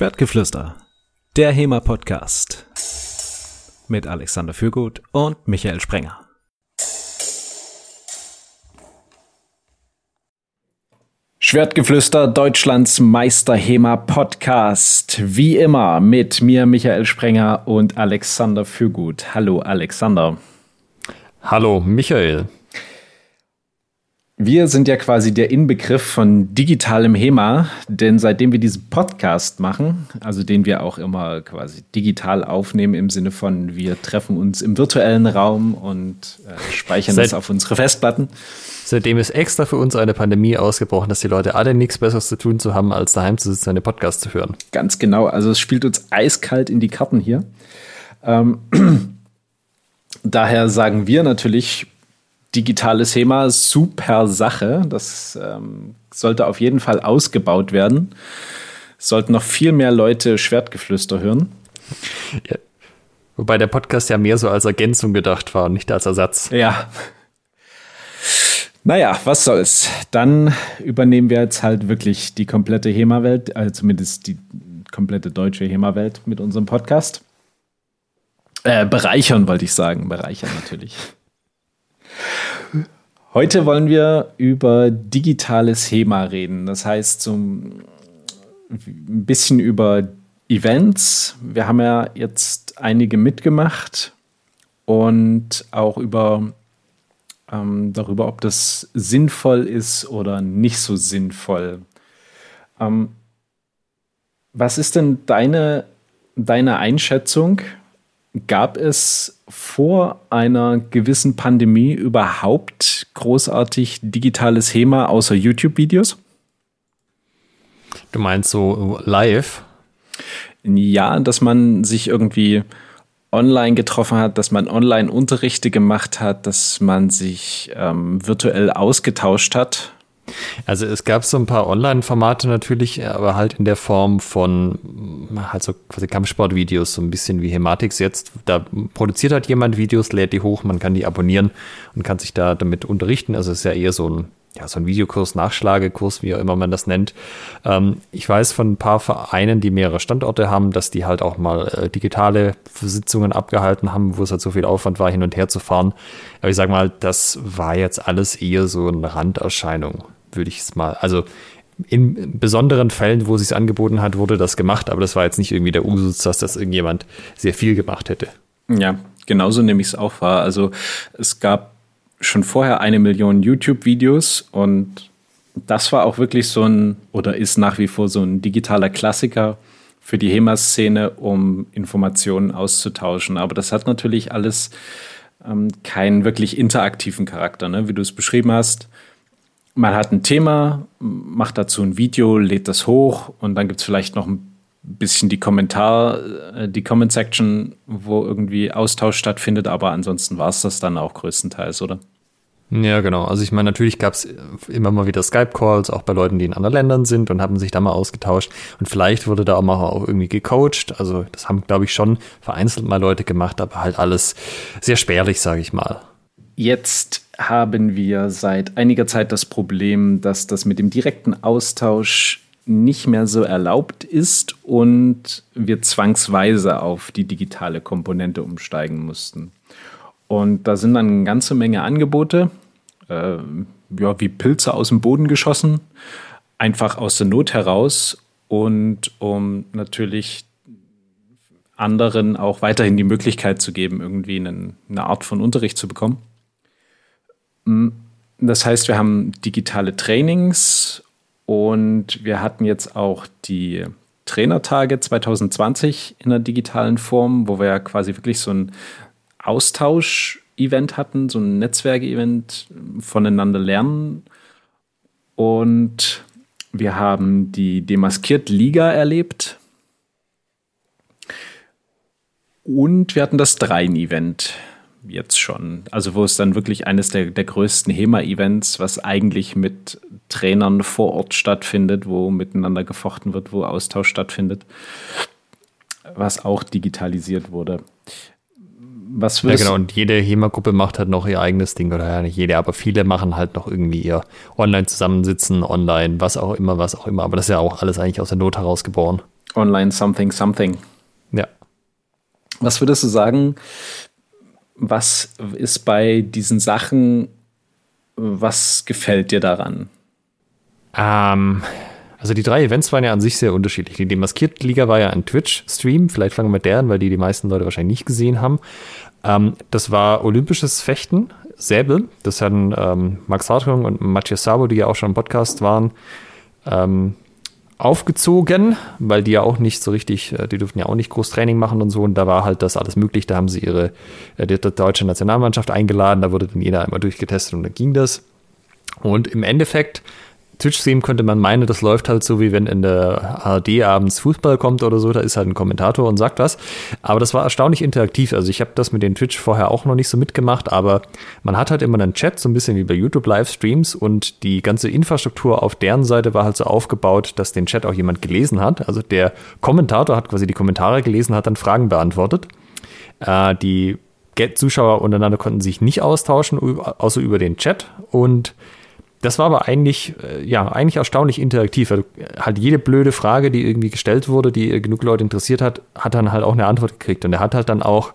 Schwertgeflüster, der HEMA-Podcast mit Alexander Fürgut und Michael Sprenger. Schwertgeflüster, Deutschlands Meister HEMA Podcast. Wie immer mit mir, Michael Sprenger und Alexander Fürgut. Hallo, Alexander. Hallo, Michael. Wir sind ja quasi der Inbegriff von digitalem HEMA, denn seitdem wir diesen Podcast machen, also den wir auch immer quasi digital aufnehmen im Sinne von wir treffen uns im virtuellen Raum und äh, speichern Seit, das auf unsere Festplatten. Seitdem ist extra für uns eine Pandemie ausgebrochen, dass die Leute alle nichts Besseres zu tun zu haben, als daheim zu sitzen, eine Podcast zu hören. Ganz genau, also es spielt uns eiskalt in die Karten hier. Ähm, daher sagen wir natürlich, digitales Thema, super Sache. Das ähm, sollte auf jeden Fall ausgebaut werden. Es sollten noch viel mehr Leute Schwertgeflüster hören. Ja. Wobei der Podcast ja mehr so als Ergänzung gedacht war und nicht als Ersatz. Ja. Naja, was soll's. Dann übernehmen wir jetzt halt wirklich die komplette HEMA-Welt, also zumindest die komplette deutsche HEMA-Welt mit unserem Podcast. Äh, bereichern wollte ich sagen, bereichern natürlich. Heute wollen wir über digitales HEMA reden. Das heißt, so ein bisschen über Events. Wir haben ja jetzt einige mitgemacht und auch über ähm, darüber, ob das sinnvoll ist oder nicht so sinnvoll. Ähm, was ist denn deine, deine Einschätzung? Gab es vor einer gewissen Pandemie überhaupt großartig digitales HEMA außer YouTube-Videos? Du meinst so live? Ja, dass man sich irgendwie online getroffen hat, dass man online Unterrichte gemacht hat, dass man sich ähm, virtuell ausgetauscht hat. Also es gab so ein paar Online-Formate natürlich, aber halt in der Form von halt so quasi Kampfsportvideos, so ein bisschen wie Hematix jetzt. Da produziert halt jemand Videos, lädt die hoch, man kann die abonnieren und kann sich da damit unterrichten. Also es ist ja eher so ein ja, so ein Videokurs, Nachschlagekurs, wie auch immer man das nennt. Ähm, ich weiß von ein paar Vereinen, die mehrere Standorte haben, dass die halt auch mal äh, digitale Sitzungen abgehalten haben, wo es halt so viel Aufwand war, hin und her zu fahren. Aber ich sage mal, das war jetzt alles eher so eine Randerscheinung würde ich es mal. Also in besonderen Fällen, wo es sich angeboten hat, wurde das gemacht, aber das war jetzt nicht irgendwie der Usus, dass das irgendjemand sehr viel gemacht hätte. Ja, genauso nehme ich es auch wahr. Also es gab schon vorher eine Million YouTube-Videos und das war auch wirklich so ein oder ist nach wie vor so ein digitaler Klassiker für die HEMA-Szene, um Informationen auszutauschen. Aber das hat natürlich alles ähm, keinen wirklich interaktiven Charakter, ne? wie du es beschrieben hast man hat ein Thema, macht dazu ein Video, lädt das hoch und dann gibt es vielleicht noch ein bisschen die Kommentar, äh, die Comment Section, wo irgendwie Austausch stattfindet, aber ansonsten war es das dann auch größtenteils, oder? Ja, genau. Also ich meine, natürlich gab es immer mal wieder Skype-Calls, auch bei Leuten, die in anderen Ländern sind und haben sich da mal ausgetauscht. Und vielleicht wurde da auch mal auch irgendwie gecoacht. Also das haben, glaube ich, schon vereinzelt mal Leute gemacht, aber halt alles sehr spärlich, sage ich mal. Jetzt haben wir seit einiger Zeit das Problem, dass das mit dem direkten Austausch nicht mehr so erlaubt ist und wir zwangsweise auf die digitale Komponente umsteigen mussten. Und da sind dann eine ganze Menge Angebote, äh, ja, wie Pilze aus dem Boden geschossen, einfach aus der Not heraus und um natürlich anderen auch weiterhin die Möglichkeit zu geben, irgendwie eine, eine Art von Unterricht zu bekommen. Das heißt, wir haben digitale Trainings und wir hatten jetzt auch die Trainertage 2020 in der digitalen Form, wo wir ja quasi wirklich so ein Austausch-Event hatten, so ein Netzwerk-Event voneinander lernen. Und wir haben die Demaskiert Liga erlebt. Und wir hatten das Dreien-Event jetzt schon. Also wo es dann wirklich eines der, der größten HEMA-Events, was eigentlich mit Trainern vor Ort stattfindet, wo miteinander gefochten wird, wo Austausch stattfindet, was auch digitalisiert wurde. Was ja, genau, und jede HEMA-Gruppe macht halt noch ihr eigenes Ding, oder ja nicht jede, aber viele machen halt noch irgendwie ihr Online-Zusammensitzen, online, was auch immer, was auch immer. Aber das ist ja auch alles eigentlich aus der Not heraus geboren. Online something something. Ja. Was würdest du sagen, was ist bei diesen Sachen, was gefällt dir daran? Ähm, also die drei Events waren ja an sich sehr unterschiedlich. Die Demaskiert-Liga war ja ein Twitch-Stream. Vielleicht fangen wir mit deren, weil die die meisten Leute wahrscheinlich nicht gesehen haben. Ähm, das war olympisches Fechten, Säbel. Das hatten ähm, Max Hartung und Matthias Sabo, die ja auch schon im Podcast waren, ähm, aufgezogen, weil die ja auch nicht so richtig, äh, die durften ja auch nicht groß Training machen und so. Und da war halt das alles möglich. Da haben sie ihre äh, die deutsche Nationalmannschaft eingeladen. Da wurde dann jeder einmal durchgetestet und dann ging das. Und im Endeffekt Twitch-Stream könnte man meinen, das läuft halt so, wie wenn in der ARD abends Fußball kommt oder so, da ist halt ein Kommentator und sagt was. Aber das war erstaunlich interaktiv. Also ich habe das mit den Twitch vorher auch noch nicht so mitgemacht, aber man hat halt immer einen Chat, so ein bisschen wie bei YouTube Livestreams und die ganze Infrastruktur auf deren Seite war halt so aufgebaut, dass den Chat auch jemand gelesen hat. Also der Kommentator hat quasi die Kommentare gelesen, hat dann Fragen beantwortet. Äh, die Zuschauer untereinander konnten sich nicht austauschen, außer über den Chat und das war aber eigentlich, äh, ja, eigentlich erstaunlich interaktiv. Also halt jede blöde Frage, die irgendwie gestellt wurde, die genug Leute interessiert hat, hat dann halt auch eine Antwort gekriegt. Und er hat halt dann auch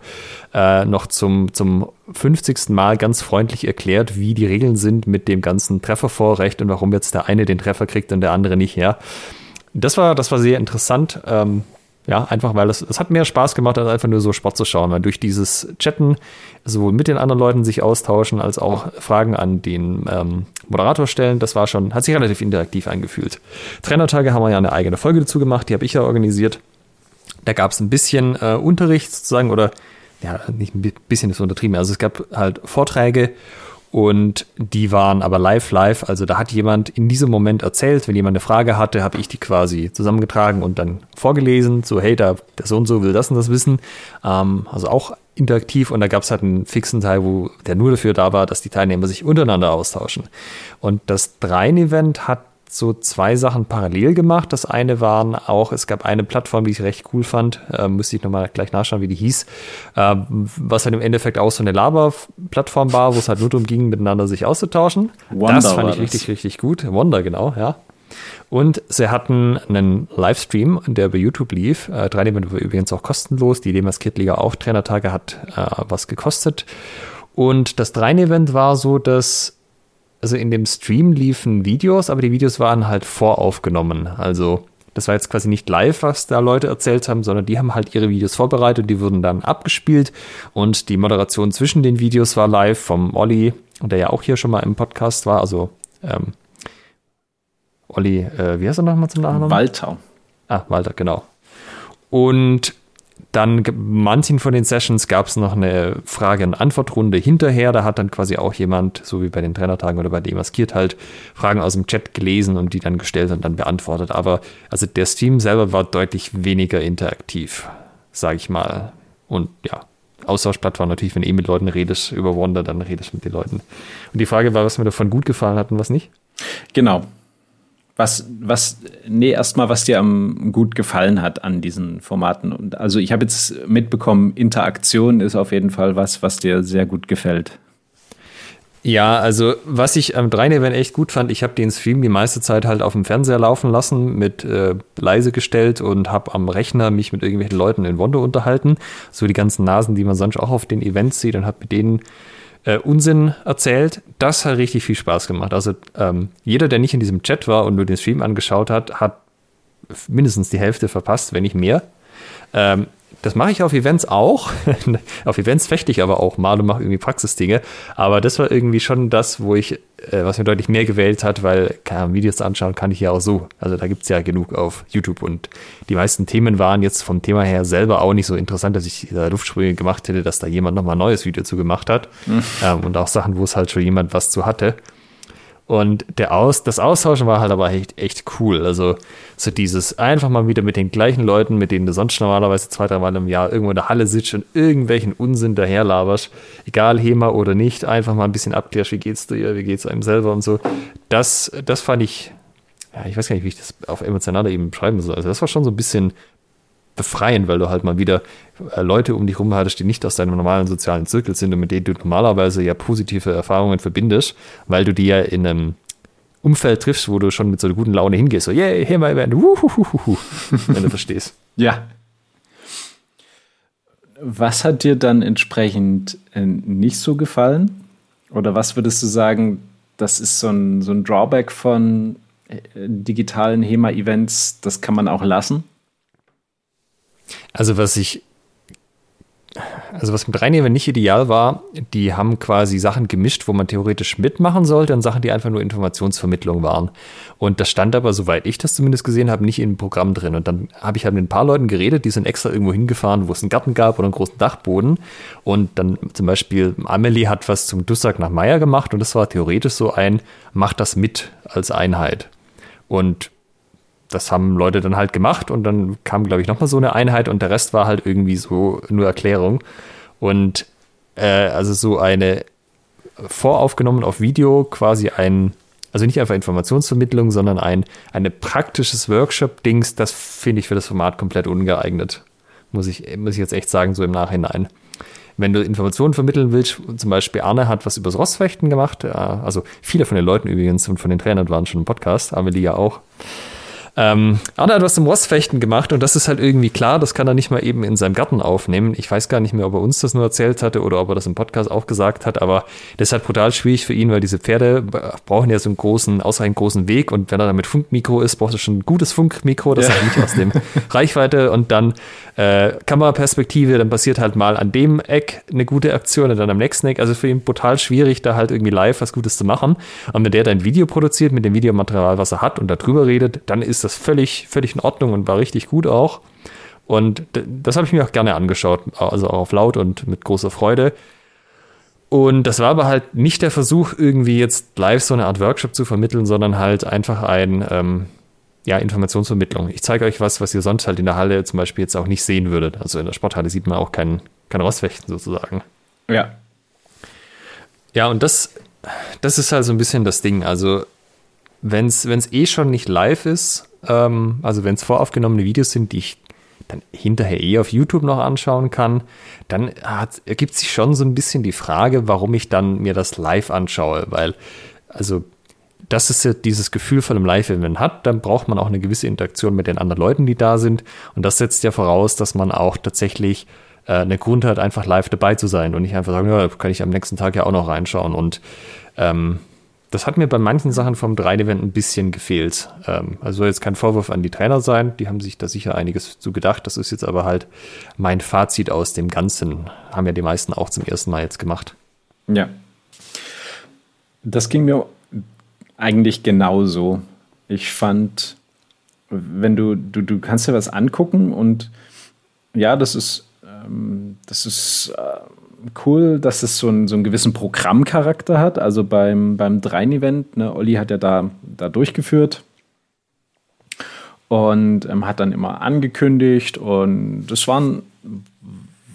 äh, noch zum, zum 50. Mal ganz freundlich erklärt, wie die Regeln sind mit dem ganzen Treffervorrecht und warum jetzt der eine den Treffer kriegt und der andere nicht, ja. Das war, das war sehr interessant. Ähm, ja, einfach weil es, es hat mehr Spaß gemacht, als einfach nur so Sport zu schauen, weil durch dieses Chatten sowohl mit den anderen Leuten sich austauschen, als auch Fragen an den ähm, Moderator stellen, das war schon, hat sich relativ interaktiv angefühlt. Trainertage haben wir ja eine eigene Folge dazu gemacht, die habe ich ja organisiert. Da gab es ein bisschen äh, Unterricht sozusagen oder ja, nicht ein bisschen ist untertrieben, also es gab halt Vorträge und die waren aber live, live. Also da hat jemand in diesem Moment erzählt, wenn jemand eine Frage hatte, habe ich die quasi zusammengetragen und dann vorgelesen. So, hey, da, der so und so will das und das wissen. Ähm, also auch interaktiv und da gab es halt einen fixen Teil, wo der nur dafür da war, dass die Teilnehmer sich untereinander austauschen. Und das Dreien-Event hat so zwei Sachen parallel gemacht. Das eine waren auch, es gab eine Plattform, die ich recht cool fand, äh, müsste ich nochmal gleich nachschauen, wie die hieß, äh, was halt im Endeffekt auch so eine Laber-Plattform war, wo es halt nur darum ging, miteinander sich auszutauschen. Wonder das fand ich richtig, das. richtig gut. Wonder, genau, ja. Und sie hatten einen Livestream, der bei YouTube lief. Äh, drei war übrigens auch kostenlos. Die Demas Kid Liga auch Trainertage hat äh, was gekostet. Und das Dreien-Event war so, dass also in dem Stream liefen Videos, aber die Videos waren halt voraufgenommen. Also das war jetzt quasi nicht live, was da Leute erzählt haben, sondern die haben halt ihre Videos vorbereitet, die wurden dann abgespielt und die Moderation zwischen den Videos war live vom Olli, der ja auch hier schon mal im Podcast war, also ähm, Olli, äh, wie heißt er nochmal zum Nachnamen? Walter. Ah, Walter, genau. Und dann manchen von den Sessions gab es noch eine Frage- und Antwortrunde hinterher. Da hat dann quasi auch jemand, so wie bei den Trainertagen oder bei Demaskiert halt, Fragen aus dem Chat gelesen und die dann gestellt und dann beantwortet. Aber also der Stream selber war deutlich weniger interaktiv, sage ich mal. Und ja, Austauschplattform natürlich, wenn du eh mit Leuten redest über Wonder, dann redest du mit den Leuten. Und die Frage war, was mir davon gut gefallen hat und was nicht? Genau. Was, was, nee, erstmal, was dir am gut gefallen hat an diesen Formaten. Und also ich habe jetzt mitbekommen, Interaktion ist auf jeden Fall was, was dir sehr gut gefällt. Ja, also was ich am 3-Event echt gut fand, ich habe den Stream die meiste Zeit halt auf dem Fernseher laufen lassen, mit äh, leise gestellt und habe am Rechner mich mit irgendwelchen Leuten in Wondo unterhalten. So die ganzen Nasen, die man sonst auch auf den Events sieht und habe mit denen äh, Unsinn erzählt. Das hat richtig viel Spaß gemacht. Also ähm, jeder, der nicht in diesem Chat war und nur den Stream angeschaut hat, hat mindestens die Hälfte verpasst, wenn nicht mehr. Ähm, das mache ich auf Events auch. auf Events fechte ich aber auch mal und mache irgendwie Praxisdinge. Aber das war irgendwie schon das, wo ich, äh, was mir deutlich mehr gewählt hat, weil kann, Videos anschauen kann ich ja auch so. Also da gibt es ja genug auf YouTube. Und die meisten Themen waren jetzt vom Thema her selber auch nicht so interessant, dass ich da Luftsprünge gemacht hätte, dass da jemand nochmal ein neues Video zu gemacht hat. Mhm. Ähm, und auch Sachen, wo es halt schon jemand was zu hatte. Und der Aus, das Austauschen war halt aber echt, echt cool. Also so dieses einfach mal wieder mit den gleichen Leuten, mit denen du sonst normalerweise zwei, drei Mal im Jahr irgendwo in der Halle sitzt und irgendwelchen Unsinn daherlaberst, egal HEMA oder nicht, einfach mal ein bisschen abklärst, wie geht's dir, wie geht's einem selber und so. Das, das fand ich, ja, ich weiß gar nicht, wie ich das auf emotionaler Ebene beschreiben soll. Also das war schon so ein bisschen befreien, weil du halt mal wieder äh, Leute um dich rum hattest, die nicht aus deinem normalen sozialen Zirkel sind und mit denen du normalerweise ja positive Erfahrungen verbindest, weil du die ja in einem Umfeld triffst, wo du schon mit so einer guten Laune hingehst. So, yay, yeah, HEMA-Event, wenn du verstehst. Ja. Was hat dir dann entsprechend äh, nicht so gefallen? Oder was würdest du sagen, das ist so ein, so ein Drawback von äh, digitalen HEMA-Events, das kann man auch lassen? Also was ich also was mit Reinheber nicht ideal war, die haben quasi Sachen gemischt, wo man theoretisch mitmachen sollte und Sachen, die einfach nur Informationsvermittlung waren. Und das stand aber, soweit ich das zumindest gesehen habe, nicht im Programm drin. Und dann habe ich halt mit ein paar Leuten geredet, die sind extra irgendwo hingefahren, wo es einen Garten gab oder einen großen Dachboden. Und dann zum Beispiel Amelie hat was zum Dussack nach Meier gemacht und das war theoretisch so ein, mach das mit als Einheit. Und das haben Leute dann halt gemacht und dann kam, glaube ich, nochmal so eine Einheit und der Rest war halt irgendwie so nur Erklärung. Und äh, also so eine voraufgenommen auf Video quasi ein, also nicht einfach Informationsvermittlung, sondern ein eine praktisches Workshop-Dings, das finde ich für das Format komplett ungeeignet. Muss ich, muss ich jetzt echt sagen, so im Nachhinein. Wenn du Informationen vermitteln willst, zum Beispiel Arne hat was übers Rostfechten gemacht, also viele von den Leuten übrigens und von den Trainern waren schon im Podcast, Amelie ja auch. Ähm, Arne hat was zum Rostfechten gemacht und das ist halt irgendwie klar, das kann er nicht mal eben in seinem Garten aufnehmen. Ich weiß gar nicht mehr, ob er uns das nur erzählt hatte oder ob er das im Podcast auch gesagt hat, aber das ist halt brutal schwierig für ihn, weil diese Pferde brauchen ja so einen großen, ausreichend großen Weg und wenn er dann mit Funkmikro ist, braucht er schon ein gutes Funkmikro, das ja. halt nicht aus dem Reichweite und dann äh, Kameraperspektive, dann passiert halt mal an dem Eck eine gute Aktion und dann am nächsten Eck. Also für ihn brutal schwierig, da halt irgendwie live was Gutes zu machen. Und wenn der dann Video produziert mit dem Videomaterial, was er hat und darüber redet, dann ist das völlig, völlig in Ordnung und war richtig gut auch. Und das habe ich mir auch gerne angeschaut, also auch auf laut und mit großer Freude. Und das war aber halt nicht der Versuch, irgendwie jetzt live so eine Art Workshop zu vermitteln, sondern halt einfach ein, ähm, ja, Informationsvermittlung. Ich zeige euch was, was ihr sonst halt in der Halle zum Beispiel jetzt auch nicht sehen würdet. Also in der Sporthalle sieht man auch kein, kein Rostfechten sozusagen. Ja. Ja, und das, das ist halt so ein bisschen das Ding. Also, wenn es eh schon nicht live ist, ähm, also wenn es voraufgenommene Videos sind, die ich dann hinterher eh auf YouTube noch anschauen kann, dann hat, ergibt sich schon so ein bisschen die Frage, warum ich dann mir das live anschaue, weil, also das ist ja dieses Gefühl von einem Live-Event hat, dann braucht man auch eine gewisse Interaktion mit den anderen Leuten, die da sind. Und das setzt ja voraus, dass man auch tatsächlich äh, einen Grund hat, einfach live dabei zu sein und nicht einfach sagen, ja, kann ich am nächsten Tag ja auch noch reinschauen. Und ähm, das hat mir bei manchen Sachen vom 3-Event ein bisschen gefehlt. Ähm, also soll jetzt kein Vorwurf an die Trainer sein, die haben sich da sicher einiges zu gedacht. Das ist jetzt aber halt mein Fazit aus dem Ganzen. Haben ja die meisten auch zum ersten Mal jetzt gemacht. Ja. Das ging mir eigentlich genauso. Ich fand, wenn du, du, du kannst dir was angucken und ja, das ist, ähm, das ist äh, cool, dass es so, ein, so einen gewissen Programmcharakter hat. Also beim, beim Dreien-Event, ne, Olli hat ja da, da durchgeführt und ähm, hat dann immer angekündigt und das waren,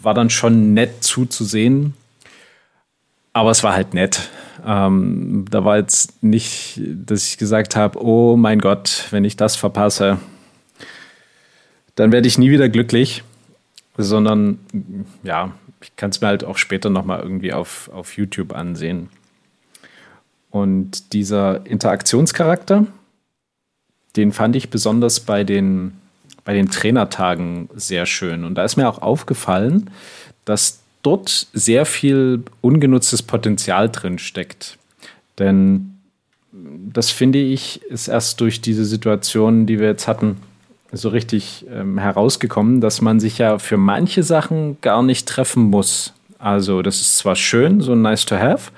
war dann schon nett zuzusehen. Aber es war halt nett. Ähm, da war jetzt nicht, dass ich gesagt habe, oh mein Gott, wenn ich das verpasse, dann werde ich nie wieder glücklich, sondern ja, ich kann es mir halt auch später nochmal irgendwie auf, auf YouTube ansehen. Und dieser Interaktionscharakter, den fand ich besonders bei den, bei den Trainertagen sehr schön. Und da ist mir auch aufgefallen, dass dort sehr viel ungenutztes Potenzial drin steckt. Denn das finde ich, ist erst durch diese Situation, die wir jetzt hatten, so richtig ähm, herausgekommen, dass man sich ja für manche Sachen gar nicht treffen muss. Also das ist zwar schön, so nice to have,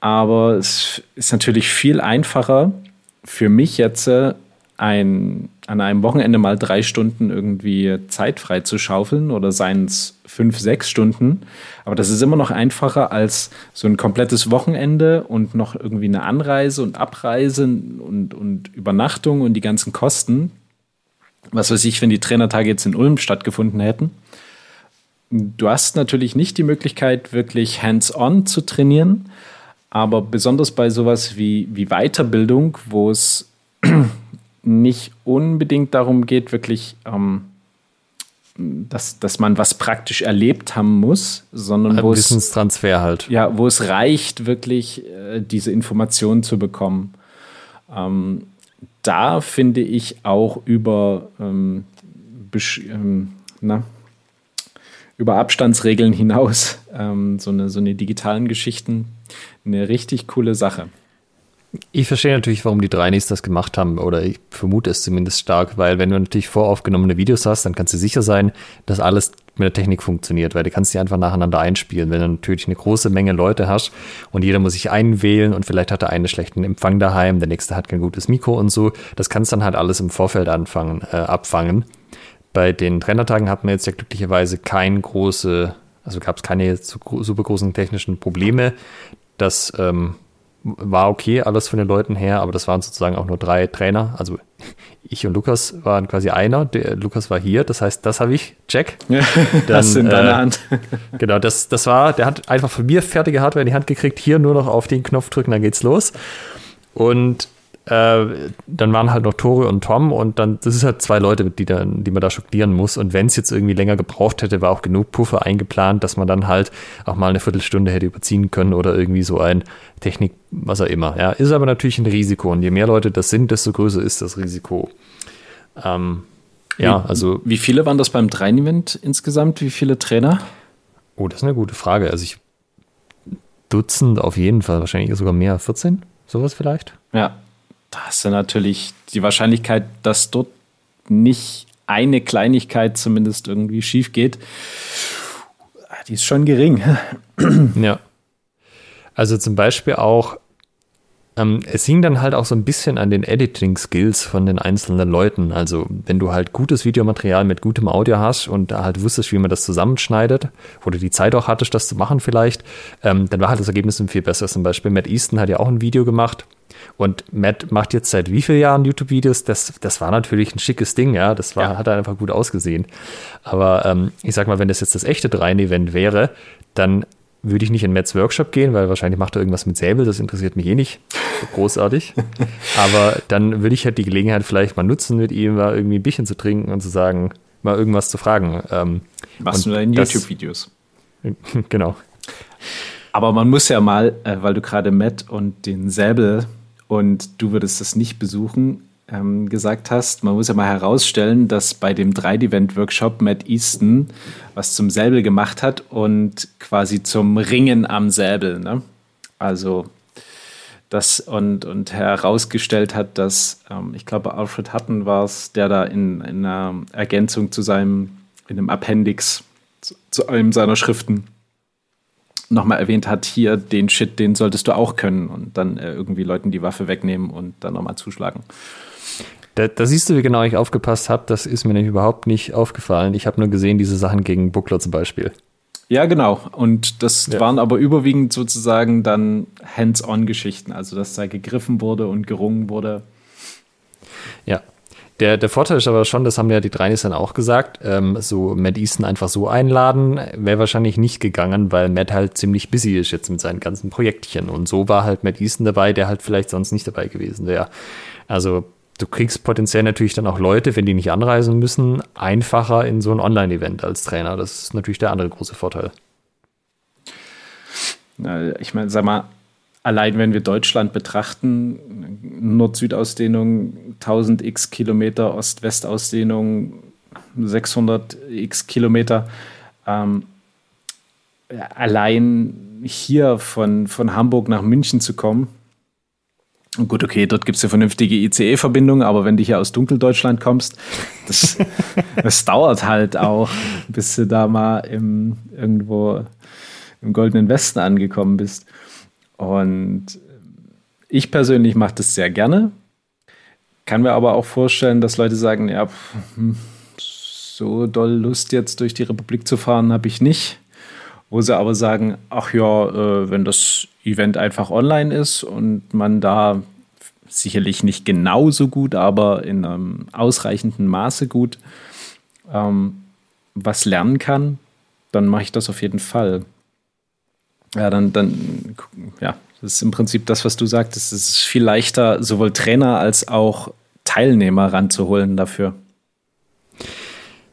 aber es ist natürlich viel einfacher für mich jetzt äh, ein, an einem Wochenende mal drei Stunden irgendwie Zeit frei zu schaufeln oder seien es fünf, sechs Stunden. Aber das ist immer noch einfacher als so ein komplettes Wochenende und noch irgendwie eine Anreise und Abreise und, und Übernachtung und die ganzen Kosten. Was weiß ich, wenn die Trainertage jetzt in Ulm stattgefunden hätten. Du hast natürlich nicht die Möglichkeit, wirklich hands-on zu trainieren, aber besonders bei sowas wie, wie Weiterbildung, wo es nicht unbedingt darum geht, wirklich, ähm, dass, dass man was praktisch erlebt haben muss, sondern wo Wissenstransfer es, halt. Ja, wo es reicht, wirklich äh, diese Informationen zu bekommen. Ähm, da finde ich auch über, ähm, ähm, na, über Abstandsregeln hinaus ähm, so, eine, so eine digitalen Geschichten eine richtig coole Sache. Ich verstehe natürlich, warum die Dreinis das gemacht haben, oder ich vermute es zumindest stark, weil wenn du natürlich voraufgenommene Videos hast, dann kannst du sicher sein, dass alles mit der Technik funktioniert, weil du kannst die einfach nacheinander einspielen. Wenn du natürlich eine große Menge Leute hast und jeder muss sich einwählen und vielleicht hat der eine schlechten Empfang daheim, der nächste hat kein gutes Mikro und so, das kannst dann halt alles im Vorfeld anfangen, äh, abfangen. Bei den Trainertagen hat man jetzt ja glücklicherweise keine große, also gab es keine super großen technischen Probleme. Das ähm, war okay, alles von den Leuten her, aber das waren sozusagen auch nur drei Trainer. Also ich und Lukas waren quasi einer. Der Lukas war hier, das heißt, das habe ich, check. Ja, das in deiner äh, Hand. genau, das, das war, der hat einfach von mir fertige Hardware in die Hand gekriegt, hier nur noch auf den Knopf drücken, dann geht's los. Und äh, dann waren halt noch Tore und Tom und dann, das ist halt zwei Leute, die, dann, die man da schockieren muss. Und wenn es jetzt irgendwie länger gebraucht hätte, war auch genug Puffer eingeplant, dass man dann halt auch mal eine Viertelstunde hätte überziehen können oder irgendwie so ein Technik, was auch immer. Ja, ist aber natürlich ein Risiko. Und je mehr Leute das sind, desto größer ist das Risiko. Ähm, ja, also. Wie viele waren das beim Dreien-Event insgesamt? Wie viele Trainer? Oh, das ist eine gute Frage. Also ich Dutzend auf jeden Fall, wahrscheinlich sogar mehr. 14? Sowas vielleicht? Ja, da hast du natürlich die Wahrscheinlichkeit, dass dort nicht eine Kleinigkeit zumindest irgendwie schief geht, die ist schon gering. Ja. Also zum Beispiel auch, ähm, es hing dann halt auch so ein bisschen an den Editing-Skills von den einzelnen Leuten. Also wenn du halt gutes Videomaterial mit gutem Audio hast und da halt wusstest, wie man das zusammenschneidet oder die Zeit auch hattest, das zu machen vielleicht, ähm, dann war halt das Ergebnis viel besser. Zum Beispiel Matt Easton hat ja auch ein Video gemacht, und Matt macht jetzt seit wie vielen Jahren YouTube-Videos? Das, das war natürlich ein schickes Ding, ja. Das war, ja. hat einfach gut ausgesehen. Aber ähm, ich sag mal, wenn das jetzt das echte Dreien-Event wäre, dann würde ich nicht in Matts Workshop gehen, weil wahrscheinlich macht er irgendwas mit Säbel, das interessiert mich eh nicht. Großartig. Aber dann würde ich halt die Gelegenheit vielleicht mal nutzen, mit ihm mal irgendwie ein bisschen zu trinken und zu sagen, mal irgendwas zu fragen. Ähm, Machst du in YouTube-Videos? genau. Aber man muss ja mal, äh, weil du gerade Matt und den Säbel und du würdest das nicht besuchen, ähm, gesagt hast, man muss ja mal herausstellen, dass bei dem 3D-Event-Workshop Matt Easton was zum Säbel gemacht hat und quasi zum Ringen am Säbel. Ne? Also das und, und herausgestellt hat, dass ähm, ich glaube, Alfred Hutton war es, der da in, in, einer Ergänzung zu seinem, in einem Appendix zu, zu einem seiner Schriften nochmal erwähnt hat, hier den Shit, den solltest du auch können und dann äh, irgendwie Leuten die Waffe wegnehmen und dann nochmal zuschlagen. Da, da, siehst du, wie genau ich aufgepasst habe. Das ist mir nämlich überhaupt nicht aufgefallen. Ich habe nur gesehen, diese Sachen gegen Buckler zum Beispiel. Ja, genau. Und das ja. waren aber überwiegend sozusagen dann Hands-on-Geschichten, also dass da gegriffen wurde und gerungen wurde. Ja, der, der Vorteil ist aber schon, das haben ja die Dreinis dann auch gesagt, ähm, so Matt Easton einfach so einladen, wäre wahrscheinlich nicht gegangen, weil Matt halt ziemlich busy ist jetzt mit seinen ganzen Projektchen. Und so war halt Matt Easton dabei, der halt vielleicht sonst nicht dabei gewesen wäre. Also du kriegst potenziell natürlich dann auch Leute, wenn die nicht anreisen müssen, einfacher in so ein Online-Event als Trainer. Das ist natürlich der andere große Vorteil. Ich meine, sag mal, allein wenn wir Deutschland betrachten, Nord-Süd-Ausdehnung, 1000 x Kilometer, Ost-West-Ausdehnung, 600 x Kilometer. Ähm, allein hier von, von Hamburg nach München zu kommen, Gut, okay, dort gibt es eine vernünftige ICE-Verbindung, aber wenn du hier aus Dunkeldeutschland kommst, das, das dauert halt auch, bis du da mal im, irgendwo im Goldenen Westen angekommen bist. Und ich persönlich mache das sehr gerne. Kann mir aber auch vorstellen, dass Leute sagen, ja, hm, so doll Lust jetzt durch die Republik zu fahren habe ich nicht. Wo sie aber sagen, ach ja, äh, wenn das Event einfach online ist und man da sicherlich nicht genauso gut, aber in einem ausreichenden Maße gut ähm, was lernen kann, dann mache ich das auf jeden Fall. Ja, dann, dann, ja, das ist im Prinzip das, was du sagtest. Es ist viel leichter, sowohl Trainer als auch Teilnehmer ranzuholen dafür.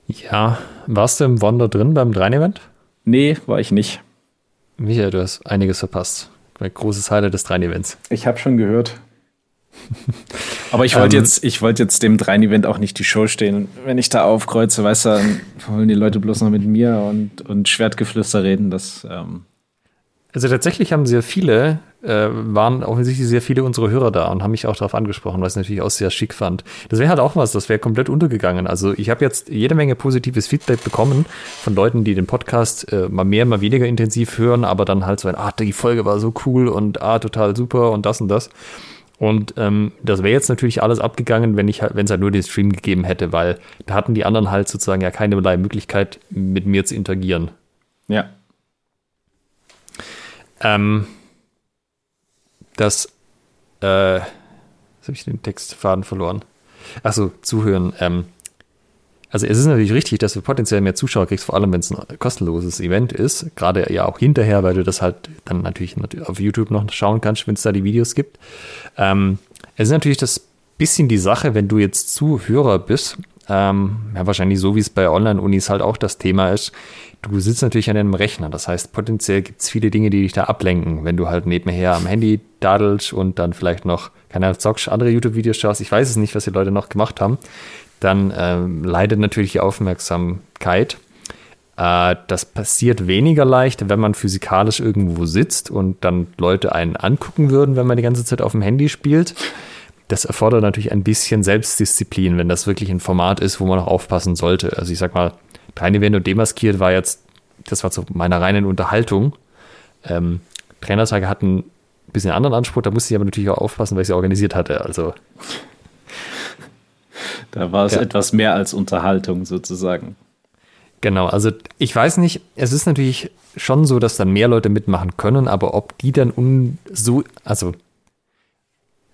Ja, warst du im Wonder drin beim Drein-Event? Nee, war ich nicht. Michael, du hast einiges verpasst. Ein großes Highlight des Drein-Events. Ich habe schon gehört. Aber ich wollte ähm, jetzt, ich wollte jetzt dem Dreien-Event auch nicht die Show stehen. Wenn ich da aufkreuze, weißt du, dann wollen die Leute bloß noch mit mir und, und Schwertgeflüster reden. Das, ähm also tatsächlich haben sehr viele, äh, waren offensichtlich sehr viele unserer Hörer da und haben mich auch darauf angesprochen, was ich natürlich auch sehr schick fand. Das wäre halt auch was, das wäre komplett untergegangen. Also ich habe jetzt jede Menge positives Feedback bekommen von Leuten, die den Podcast äh, mal mehr, mal weniger intensiv hören, aber dann halt so ein, ah, die Folge war so cool und ah, total super und das und das. Und ähm, das wäre jetzt natürlich alles abgegangen, wenn ich halt, wenn es halt nur den Stream gegeben hätte, weil da hatten die anderen halt sozusagen ja keinerlei Möglichkeit, mit mir zu interagieren. Ja. Ähm, das, äh, jetzt habe ich den Textfaden verloren. Achso, zuhören. Ähm, also es ist natürlich richtig, dass du potenziell mehr Zuschauer kriegst, vor allem wenn es ein kostenloses Event ist. Gerade ja auch hinterher, weil du das halt dann natürlich auf YouTube noch schauen kannst, wenn es da die Videos gibt. Ähm, es ist natürlich das bisschen die Sache, wenn du jetzt Zuhörer bist, ähm, ja, wahrscheinlich so wie es bei Online-Unis halt auch das Thema ist. Du sitzt natürlich an einem Rechner. Das heißt, potenziell gibt es viele Dinge, die dich da ablenken, wenn du halt nebenher am Handy dadelst und dann vielleicht noch, keine Ahnung, zockst, andere YouTube-Videos schaust. Ich weiß es nicht, was die Leute noch gemacht haben dann ähm, leidet natürlich die Aufmerksamkeit. Äh, das passiert weniger leicht, wenn man physikalisch irgendwo sitzt und dann Leute einen angucken würden, wenn man die ganze Zeit auf dem Handy spielt. Das erfordert natürlich ein bisschen Selbstdisziplin, wenn das wirklich ein Format ist, wo man auch aufpassen sollte. Also ich sag mal, Trainer werden und demaskiert war jetzt, das war zu meiner reinen Unterhaltung. Ähm, Trainertage hatten ein bisschen anderen Anspruch, da musste ich aber natürlich auch aufpassen, weil ich sie organisiert hatte. Also da war es ja. etwas mehr als Unterhaltung sozusagen. Genau, also ich weiß nicht, es ist natürlich schon so, dass dann mehr Leute mitmachen können, aber ob die dann un so, also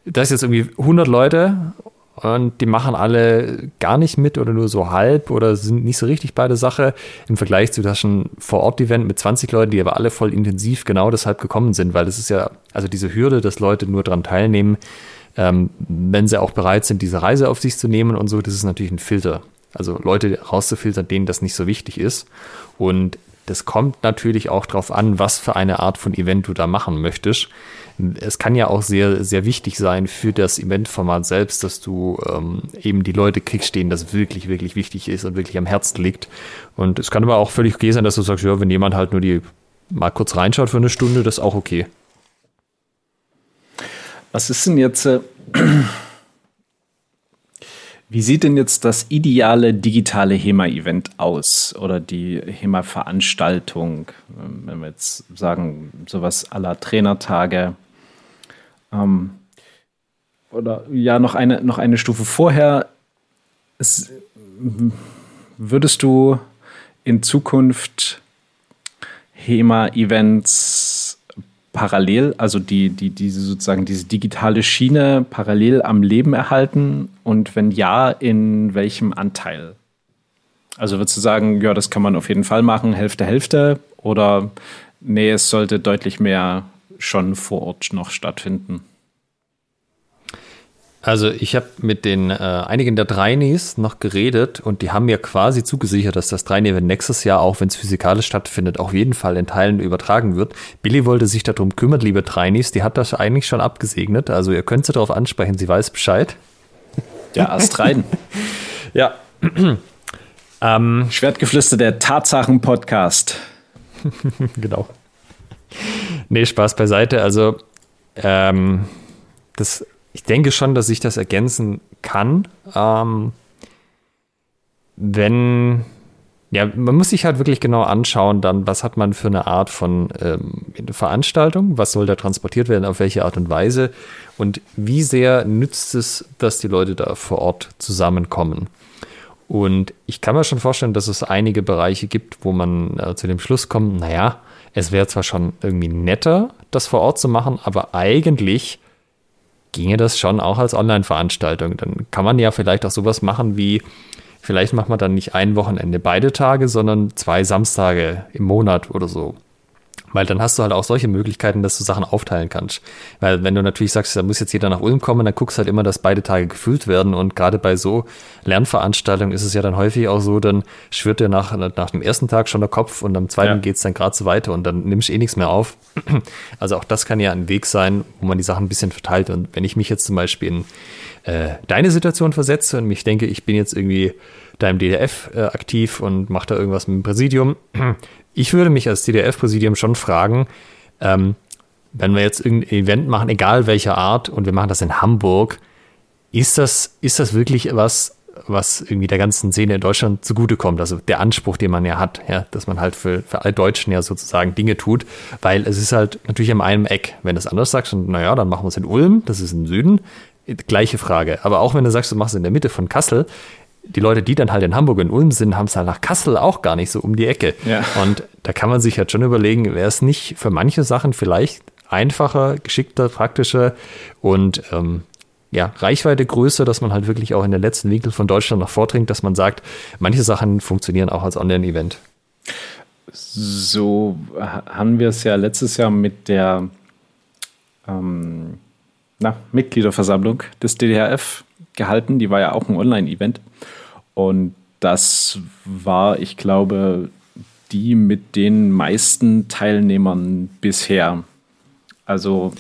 da ist jetzt irgendwie 100 Leute und die machen alle gar nicht mit oder nur so halb oder sind nicht so richtig bei der Sache im Vergleich zu das schon Vor-Ort-Event mit 20 Leuten, die aber alle voll intensiv genau deshalb gekommen sind, weil das ist ja, also diese Hürde, dass Leute nur daran teilnehmen, ähm, wenn sie auch bereit sind, diese Reise auf sich zu nehmen und so, das ist natürlich ein Filter. Also Leute rauszufiltern, denen das nicht so wichtig ist. Und das kommt natürlich auch darauf an, was für eine Art von Event du da machen möchtest. Es kann ja auch sehr, sehr wichtig sein für das Eventformat selbst, dass du ähm, eben die Leute kriegst, denen das wirklich, wirklich wichtig ist und wirklich am Herzen liegt. Und es kann aber auch völlig okay sein, dass du sagst, ja, wenn jemand halt nur die mal kurz reinschaut für eine Stunde, das ist auch okay. Was ist denn jetzt, äh, wie sieht denn jetzt das ideale digitale HEMA-Event aus oder die HEMA-Veranstaltung? Ähm, wenn wir jetzt sagen, sowas aller Trainertage. Ähm, oder ja, noch eine, noch eine Stufe vorher. Es, würdest du in Zukunft HEMA-Events parallel, also die, die, diese sozusagen diese digitale Schiene parallel am Leben erhalten? Und wenn ja, in welchem Anteil? Also würdest du sagen, ja, das kann man auf jeden Fall machen, Hälfte, Hälfte? Oder nee, es sollte deutlich mehr schon vor Ort noch stattfinden? Also ich habe mit den äh, einigen der Dreinis noch geredet und die haben mir quasi zugesichert, dass das Dreini-Event nächstes Jahr, auch wenn es physikalisch stattfindet, auf jeden Fall in Teilen übertragen wird. Billy wollte sich darum kümmern, liebe Dreinis, die hat das eigentlich schon abgesegnet. Also ihr könnt sie darauf ansprechen, sie weiß Bescheid. Ja, Ast rein. ja. ähm, Schwertgeflüster, der Tatsachen-Podcast. genau. Nee, Spaß beiseite. Also ähm, das ich denke schon, dass sich das ergänzen kann. Ähm, wenn, ja, man muss sich halt wirklich genau anschauen, dann, was hat man für eine Art von ähm, Veranstaltung, was soll da transportiert werden, auf welche Art und Weise und wie sehr nützt es, dass die Leute da vor Ort zusammenkommen. Und ich kann mir schon vorstellen, dass es einige Bereiche gibt, wo man äh, zu dem Schluss kommt, naja, es wäre zwar schon irgendwie netter, das vor Ort zu machen, aber eigentlich ginge das schon auch als Online-Veranstaltung. Dann kann man ja vielleicht auch sowas machen wie, vielleicht macht man dann nicht ein Wochenende beide Tage, sondern zwei Samstage im Monat oder so. Weil dann hast du halt auch solche Möglichkeiten, dass du Sachen aufteilen kannst. Weil wenn du natürlich sagst, da muss jetzt jeder nach Ulm kommen, dann guckst du halt immer, dass beide Tage gefüllt werden. Und gerade bei so Lernveranstaltungen ist es ja dann häufig auch so, dann schwirrt dir nach, nach dem ersten Tag schon der Kopf und am zweiten ja. geht es dann gerade so weiter und dann nimmst du eh nichts mehr auf. Also auch das kann ja ein Weg sein, wo man die Sachen ein bisschen verteilt. Und wenn ich mich jetzt zum Beispiel in äh, deine Situation versetze und ich denke, ich bin jetzt irgendwie da im DDF äh, aktiv und mache da irgendwas mit dem Präsidium, ich würde mich als DDF-Präsidium schon fragen, ähm, wenn wir jetzt irgendein Event machen, egal welcher Art, und wir machen das in Hamburg, ist das, ist das wirklich was, was irgendwie der ganzen Szene in Deutschland zugutekommt? Also der Anspruch, den man ja hat, ja, dass man halt für, für alle Deutschen ja sozusagen Dinge tut, weil es ist halt natürlich an einem Eck. Wenn du es anders sagst, und naja, dann machen wir es in Ulm, das ist im Süden, gleiche Frage. Aber auch wenn du sagst, du machst es in der Mitte von Kassel, die Leute, die dann halt in Hamburg und Ulm sind, haben es halt nach Kassel auch gar nicht so um die Ecke. Ja. Und da kann man sich halt schon überlegen, wäre es nicht für manche Sachen vielleicht einfacher, geschickter, praktischer und ähm, ja, Reichweite größer, dass man halt wirklich auch in den letzten Winkel von Deutschland noch vordringt, dass man sagt, manche Sachen funktionieren auch als Online-Event. So haben wir es ja letztes Jahr mit der ähm, na, Mitgliederversammlung des DDRF gehalten. Die war ja auch ein Online-Event. Und das war, ich glaube, die mit den meisten Teilnehmern bisher. Also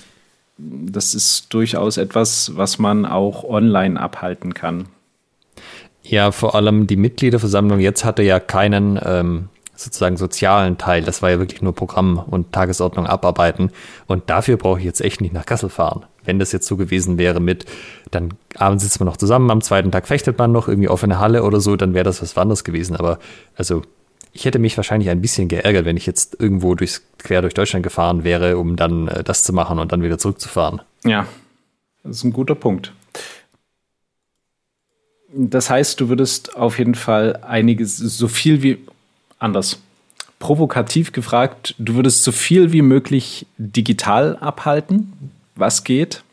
das ist durchaus etwas, was man auch online abhalten kann. Ja, vor allem die Mitgliederversammlung jetzt hatte ja keinen ähm, sozusagen sozialen Teil. Das war ja wirklich nur Programm und Tagesordnung abarbeiten. Und dafür brauche ich jetzt echt nicht nach Kassel fahren. Wenn das jetzt so gewesen wäre mit, dann abends sitzt man noch zusammen, am zweiten Tag fechtet man noch irgendwie auf eine Halle oder so, dann wäre das was anderes gewesen. Aber also ich hätte mich wahrscheinlich ein bisschen geärgert, wenn ich jetzt irgendwo durchs, quer durch Deutschland gefahren wäre, um dann äh, das zu machen und dann wieder zurückzufahren. Ja, das ist ein guter Punkt. Das heißt, du würdest auf jeden Fall einiges, so viel wie anders. Provokativ gefragt, du würdest so viel wie möglich digital abhalten? Was geht?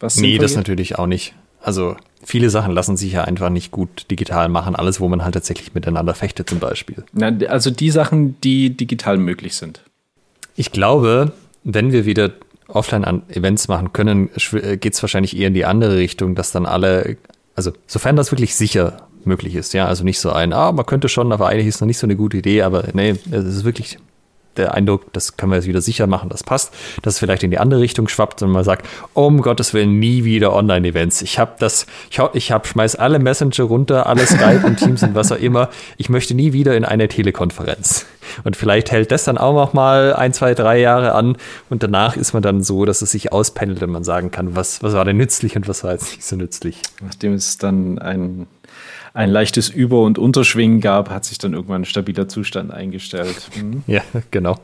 Was nee, das natürlich auch nicht. Also viele Sachen lassen sich ja einfach nicht gut digital machen. Alles, wo man halt tatsächlich miteinander fechtet zum Beispiel. Na, also die Sachen, die digital möglich sind. Ich glaube, wenn wir wieder Offline-Events machen können, äh, geht es wahrscheinlich eher in die andere Richtung, dass dann alle, also sofern das wirklich sicher möglich ist, ja, also nicht so ein, ah, man könnte schon, aber eigentlich ist noch nicht so eine gute Idee, aber nee, es ist wirklich der Eindruck, das können wir jetzt wieder sicher machen, das passt, dass es vielleicht in die andere Richtung schwappt und man sagt, um Gottes Willen, nie wieder Online-Events. Ich habe das, ich, hab, ich hab, schmeiß alle Messenger runter, alle Skype und Teams und was auch immer. Ich möchte nie wieder in eine Telekonferenz. Und vielleicht hält das dann auch noch mal ein, zwei, drei Jahre an und danach ist man dann so, dass es sich auspendelt und man sagen kann, was, was war denn nützlich und was war jetzt nicht so nützlich. Nachdem es dann ein ein leichtes Über- und Unterschwingen gab, hat sich dann irgendwann ein stabiler Zustand eingestellt. Mhm. Ja, genau.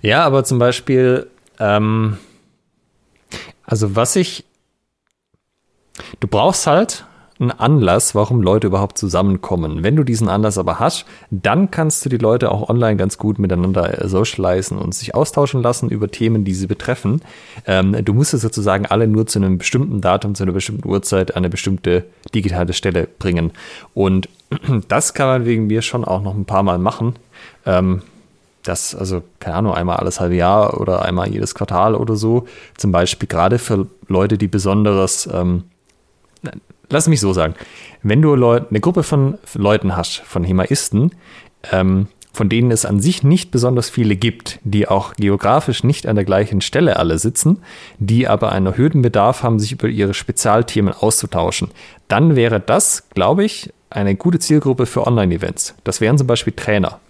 Ja, aber zum Beispiel, ähm, also was ich, du brauchst halt einen Anlass, warum Leute überhaupt zusammenkommen. Wenn du diesen Anlass aber hast, dann kannst du die Leute auch online ganz gut miteinander socialisen und sich austauschen lassen über Themen, die sie betreffen. Ähm, du musst es sozusagen alle nur zu einem bestimmten Datum, zu einer bestimmten Uhrzeit an eine bestimmte digitale Stelle bringen. Und das kann man wegen mir schon auch noch ein paar Mal machen. Ähm, das, also, keine Ahnung, einmal alles halbe Jahr oder einmal jedes Quartal oder so. Zum Beispiel gerade für Leute, die besonderes ähm, lass mich so sagen, wenn du Leut, eine Gruppe von Leuten hast, von Hemaisten, ähm, von denen es an sich nicht besonders viele gibt, die auch geografisch nicht an der gleichen Stelle alle sitzen, die aber einen erhöhten Bedarf haben, sich über ihre Spezialthemen auszutauschen, dann wäre das, glaube ich, eine gute Zielgruppe für Online-Events. Das wären zum Beispiel Trainer.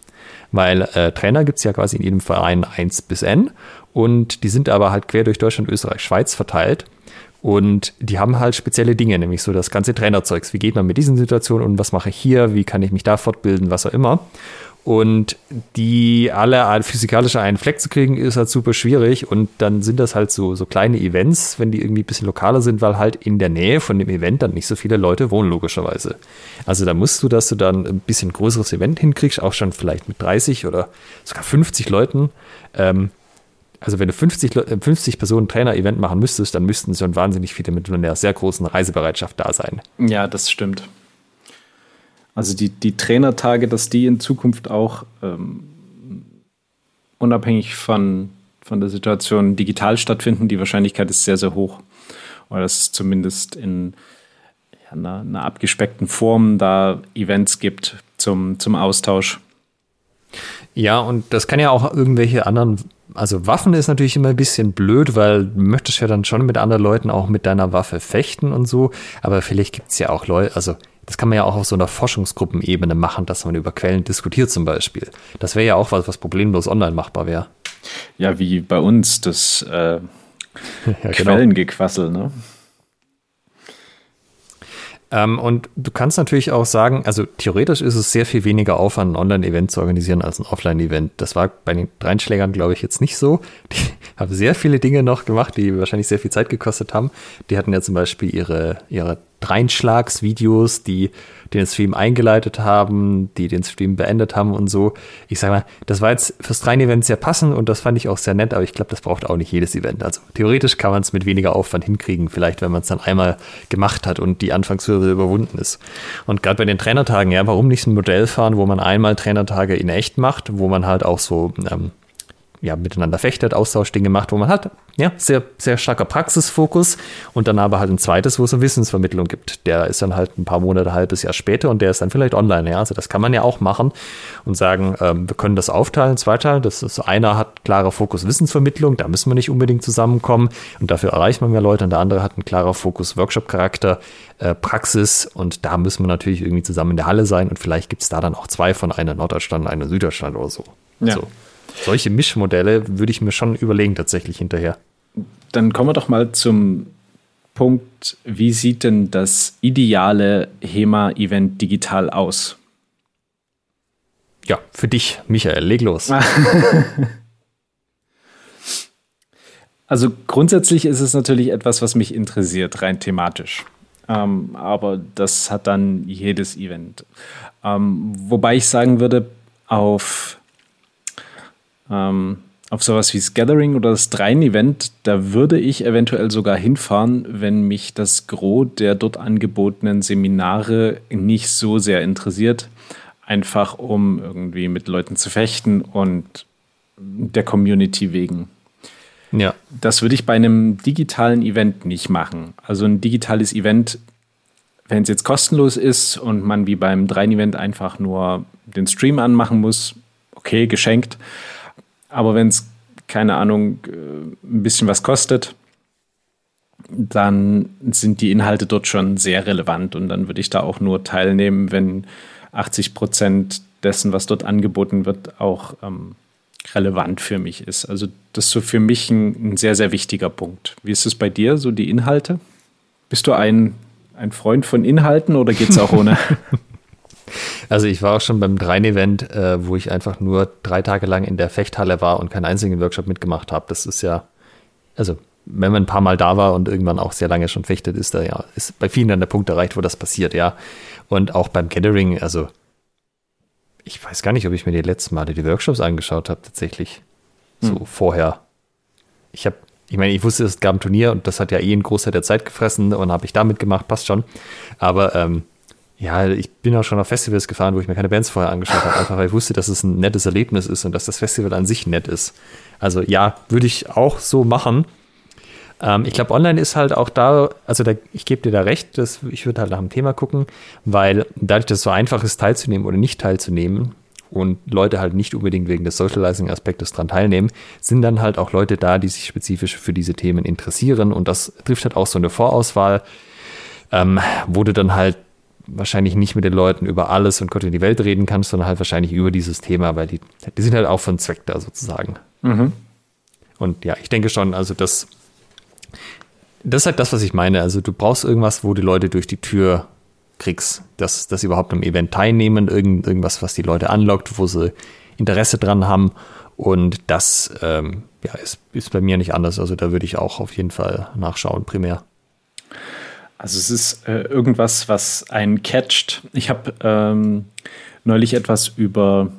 Weil äh, Trainer gibt es ja quasi in jedem Verein 1 bis N und die sind aber halt quer durch Deutschland, Österreich, Schweiz verteilt. Und die haben halt spezielle Dinge, nämlich so das ganze Trainerzeugs. Wie geht man mit diesen Situationen und was mache ich hier? Wie kann ich mich da fortbilden? Was auch immer. Und die alle physikalische einen Fleck zu kriegen, ist halt super schwierig. Und dann sind das halt so, so kleine Events, wenn die irgendwie ein bisschen lokaler sind, weil halt in der Nähe von dem Event dann nicht so viele Leute wohnen, logischerweise. Also da musst du, dass du dann ein bisschen größeres Event hinkriegst, auch schon vielleicht mit 30 oder sogar 50 Leuten. Ähm, also wenn du 50, 50 äh, Personen Trainer-Event machen müsstest, dann müssten schon wahnsinnig viele mit einer sehr großen Reisebereitschaft da sein. Ja, das stimmt. Also die, die Trainertage, dass die in Zukunft auch ähm, unabhängig von, von der Situation digital stattfinden. Die Wahrscheinlichkeit ist sehr, sehr hoch. Oder dass es zumindest in ja, einer, einer abgespeckten Form da Events gibt zum, zum Austausch. Ja, und das kann ja auch irgendwelche anderen, also Waffen ist natürlich immer ein bisschen blöd, weil du möchtest ja dann schon mit anderen Leuten auch mit deiner Waffe fechten und so, aber vielleicht gibt es ja auch Leute, also das kann man ja auch auf so einer Forschungsgruppenebene machen, dass man über Quellen diskutiert zum Beispiel. Das wäre ja auch was, was problemlos online machbar wäre. Ja, wie bei uns das äh, ja, genau. Quellengequassel, ne? Ähm, und du kannst natürlich auch sagen, also theoretisch ist es sehr viel weniger Aufwand, ein Online-Event zu organisieren als ein Offline-Event. Das war bei den Dreinschlägern, glaube ich, jetzt nicht so. Die haben sehr viele Dinge noch gemacht, die wahrscheinlich sehr viel Zeit gekostet haben. Die hatten ja zum Beispiel ihre, ihre Dreinschlagsvideos, die den Stream eingeleitet haben, die den Stream beendet haben und so. Ich sage mal, das war jetzt fürs Drein-Event sehr passend und das fand ich auch sehr nett, aber ich glaube, das braucht auch nicht jedes Event. Also theoretisch kann man es mit weniger Aufwand hinkriegen, vielleicht wenn man es dann einmal gemacht hat und die Anfangshürde überwunden ist. Und gerade bei den Trainertagen, ja, warum nicht ein Modell fahren, wo man einmal Trainertage in echt macht, wo man halt auch so ähm, ja, miteinander fechtet, Austauschdinge macht, wo man hat, ja, sehr, sehr starker Praxisfokus und dann aber halt ein zweites, wo es eine Wissensvermittlung gibt. Der ist dann halt ein paar Monate, halbes Jahr später und der ist dann vielleicht online, ja. Also das kann man ja auch machen und sagen, ähm, wir können das aufteilen, zweiteilen. Das ist einer hat klarer Fokus Wissensvermittlung, da müssen wir nicht unbedingt zusammenkommen und dafür erreicht man mehr Leute und der andere hat einen klarer Fokus Workshop-Charakter, äh, Praxis und da müssen wir natürlich irgendwie zusammen in der Halle sein und vielleicht gibt es da dann auch zwei von einer Norddeutschland, einer Süddeutschland oder so. Ja. So solche Mischmodelle würde ich mir schon überlegen, tatsächlich hinterher. Dann kommen wir doch mal zum Punkt, wie sieht denn das ideale HEMA-Event digital aus? Ja, für dich, Michael, leg los. also grundsätzlich ist es natürlich etwas, was mich interessiert, rein thematisch. Ähm, aber das hat dann jedes Event. Ähm, wobei ich sagen würde, auf ähm, auf sowas wie das Gathering oder das Dreien-Event, da würde ich eventuell sogar hinfahren, wenn mich das Gros der dort angebotenen Seminare nicht so sehr interessiert. Einfach um irgendwie mit Leuten zu fechten und der Community wegen. Ja. Das würde ich bei einem digitalen Event nicht machen. Also ein digitales Event, wenn es jetzt kostenlos ist und man wie beim Dreien-Event einfach nur den Stream anmachen muss, okay, geschenkt. Aber wenn es, keine Ahnung, äh, ein bisschen was kostet, dann sind die Inhalte dort schon sehr relevant und dann würde ich da auch nur teilnehmen, wenn 80 Prozent dessen, was dort angeboten wird, auch ähm, relevant für mich ist. Also das ist so für mich ein, ein, sehr, sehr wichtiger Punkt. Wie ist es bei dir, so die Inhalte? Bist du ein, ein Freund von Inhalten oder geht es auch ohne? Also ich war auch schon beim Drein-Event, äh, wo ich einfach nur drei Tage lang in der Fechthalle war und keinen einzigen Workshop mitgemacht habe. Das ist ja, also wenn man ein paar Mal da war und irgendwann auch sehr lange schon fechtet, ist da ja, ist bei vielen dann der Punkt erreicht, wo das passiert, ja. Und auch beim Gathering, also ich weiß gar nicht, ob ich mir die letzten Male die Workshops angeschaut habe, tatsächlich. So hm. vorher. Ich habe, ich meine, ich wusste, es gab ein Turnier und das hat ja eh einen Großteil der Zeit gefressen und habe ich da mitgemacht, passt schon. Aber ähm, ja, ich bin auch schon auf Festivals gefahren, wo ich mir keine Bands vorher angeschaut habe, einfach weil ich wusste, dass es ein nettes Erlebnis ist und dass das Festival an sich nett ist. Also ja, würde ich auch so machen. Ähm, ich glaube, online ist halt auch da, also da, ich gebe dir da recht, dass, ich würde halt nach dem Thema gucken, weil dadurch, dass es so einfach ist, teilzunehmen oder nicht teilzunehmen und Leute halt nicht unbedingt wegen des Socializing-Aspektes dran teilnehmen, sind dann halt auch Leute da, die sich spezifisch für diese Themen interessieren und das trifft halt auch so eine Vorauswahl, ähm, wo du dann halt wahrscheinlich nicht mit den Leuten über alles und Gott in die Welt reden kannst, sondern halt wahrscheinlich über dieses Thema, weil die, die sind halt auch von Zweck da sozusagen. Mhm. Und ja, ich denke schon, also das, das ist halt das, was ich meine. Also du brauchst irgendwas, wo die Leute durch die Tür kriegst, dass, dass sie überhaupt am Event teilnehmen, irgend, irgendwas, was die Leute anlockt, wo sie Interesse dran haben. Und das ähm, ja, ist, ist bei mir nicht anders. Also da würde ich auch auf jeden Fall nachschauen, primär. Also es ist äh, irgendwas, was einen catcht. Ich habe ähm, neulich etwas über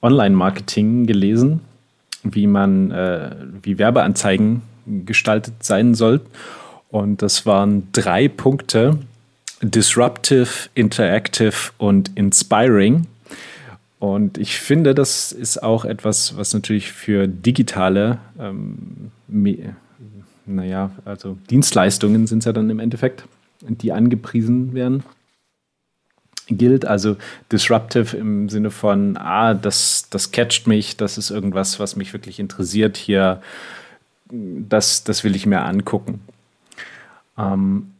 Online-Marketing gelesen, wie man, äh, wie Werbeanzeigen gestaltet sein soll. Und das waren drei Punkte: Disruptive, Interactive und Inspiring. Und ich finde, das ist auch etwas, was natürlich für digitale, ähm, naja, also Dienstleistungen sind es ja dann im Endeffekt, die angepriesen werden, gilt. Also disruptive im Sinne von, ah, das, das catcht mich, das ist irgendwas, was mich wirklich interessiert hier, das, das will ich mir angucken. Ähm,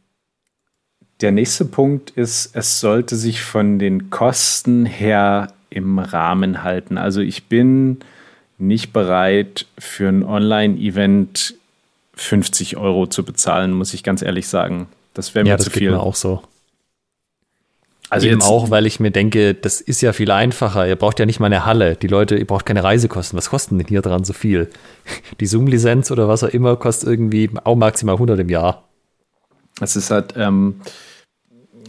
der nächste Punkt ist, es sollte sich von den Kosten her im Rahmen halten. Also ich bin nicht bereit, für ein Online-Event 50 Euro zu bezahlen, muss ich ganz ehrlich sagen. Das wäre mir ja, zu viel. Ja, auch so. Also Eben auch, weil ich mir denke, das ist ja viel einfacher. Ihr braucht ja nicht mal eine Halle. Die Leute, ihr braucht keine Reisekosten. Was kosten denn hier dran so viel? Die Zoom-Lizenz oder was auch immer kostet irgendwie auch maximal 100 im Jahr. Es ist halt, ähm,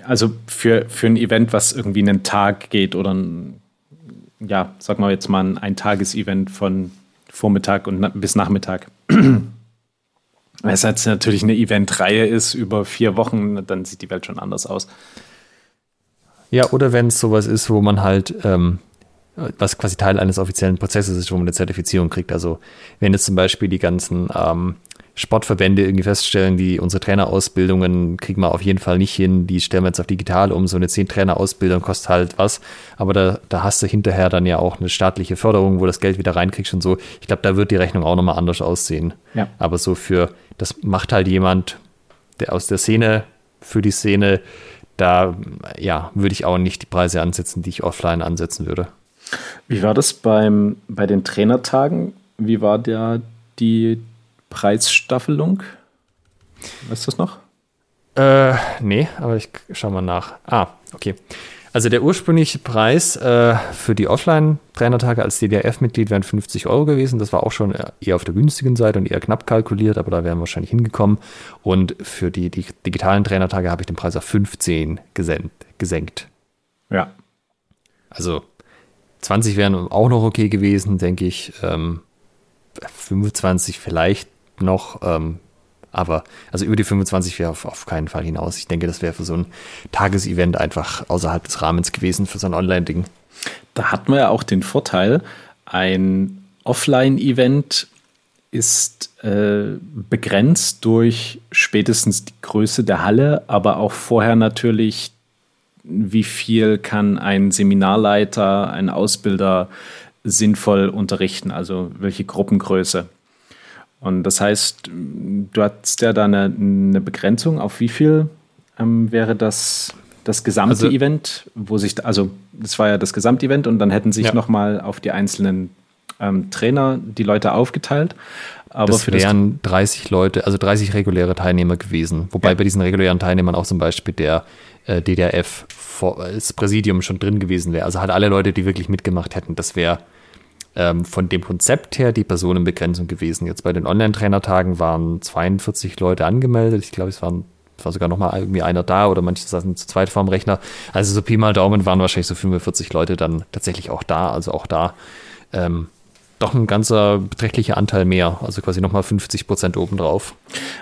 also für, für ein Event, was irgendwie einen Tag geht oder ein, ja, sag mal jetzt mal ein Eintages-Event von Vormittag und bis Nachmittag. Wenn es jetzt natürlich eine Eventreihe ist über vier Wochen, dann sieht die Welt schon anders aus. Ja, oder wenn es sowas ist, wo man halt, ähm, was quasi Teil eines offiziellen Prozesses ist, wo man eine Zertifizierung kriegt. Also wenn jetzt zum Beispiel die ganzen ähm, Sportverbände irgendwie feststellen, die unsere Trainerausbildungen kriegen wir auf jeden Fall nicht hin, die stellen wir jetzt auf digital um. So eine 10 Trainerausbildung kostet halt was, aber da, da hast du hinterher dann ja auch eine staatliche Förderung, wo das Geld wieder reinkriegst und so. Ich glaube, da wird die Rechnung auch nochmal anders aussehen. Ja. Aber so für, das macht halt jemand, der aus der Szene, für die Szene, da ja, würde ich auch nicht die Preise ansetzen, die ich offline ansetzen würde. Wie war das beim, bei den Trainertagen? Wie war der die Preisstaffelung? Weißt du das noch? Äh, nee, aber ich schau mal nach. Ah, okay. Also der ursprüngliche Preis äh, für die Offline-Trainertage als DDRF-Mitglied wären 50 Euro gewesen. Das war auch schon eher auf der günstigen Seite und eher knapp kalkuliert, aber da wären wir wahrscheinlich hingekommen. Und für die, die digitalen Trainertage habe ich den Preis auf 15 gesenkt. gesenkt. Ja. Also 20 wären auch noch okay gewesen, denke ich. Ähm, 25 vielleicht noch, ähm, aber also über die 25 wäre auf, auf keinen Fall hinaus. Ich denke, das wäre für so ein Tagesevent einfach außerhalb des Rahmens gewesen, für so ein Online-Ding. Da hat man ja auch den Vorteil, ein Offline-Event ist äh, begrenzt durch spätestens die Größe der Halle, aber auch vorher natürlich, wie viel kann ein Seminarleiter, ein Ausbilder sinnvoll unterrichten, also welche Gruppengröße. Und das heißt, du hast ja da eine, eine Begrenzung, auf wie viel ähm, wäre das, das gesamte also, Event, wo sich, also das war ja das Gesamtevent und dann hätten sich ja. nochmal auf die einzelnen ähm, Trainer die Leute aufgeteilt. Aber das wären das 30 Leute, also 30 reguläre Teilnehmer gewesen. Wobei ja. bei diesen regulären Teilnehmern auch zum Beispiel der äh, DDRF vor, als Präsidium schon drin gewesen wäre. Also halt alle Leute, die wirklich mitgemacht hätten, das wäre ähm, von dem Konzept her die Personenbegrenzung gewesen. Jetzt bei den Online-Trainertagen waren 42 Leute angemeldet. Ich glaube, es waren war sogar noch mal irgendwie einer da oder manche saßen zu zweit vorm Rechner. Also so Pi mal Daumen waren wahrscheinlich so 45 Leute dann tatsächlich auch da. Also auch da ähm, doch ein ganzer beträchtlicher Anteil mehr, also quasi nochmal 50 Prozent obendrauf.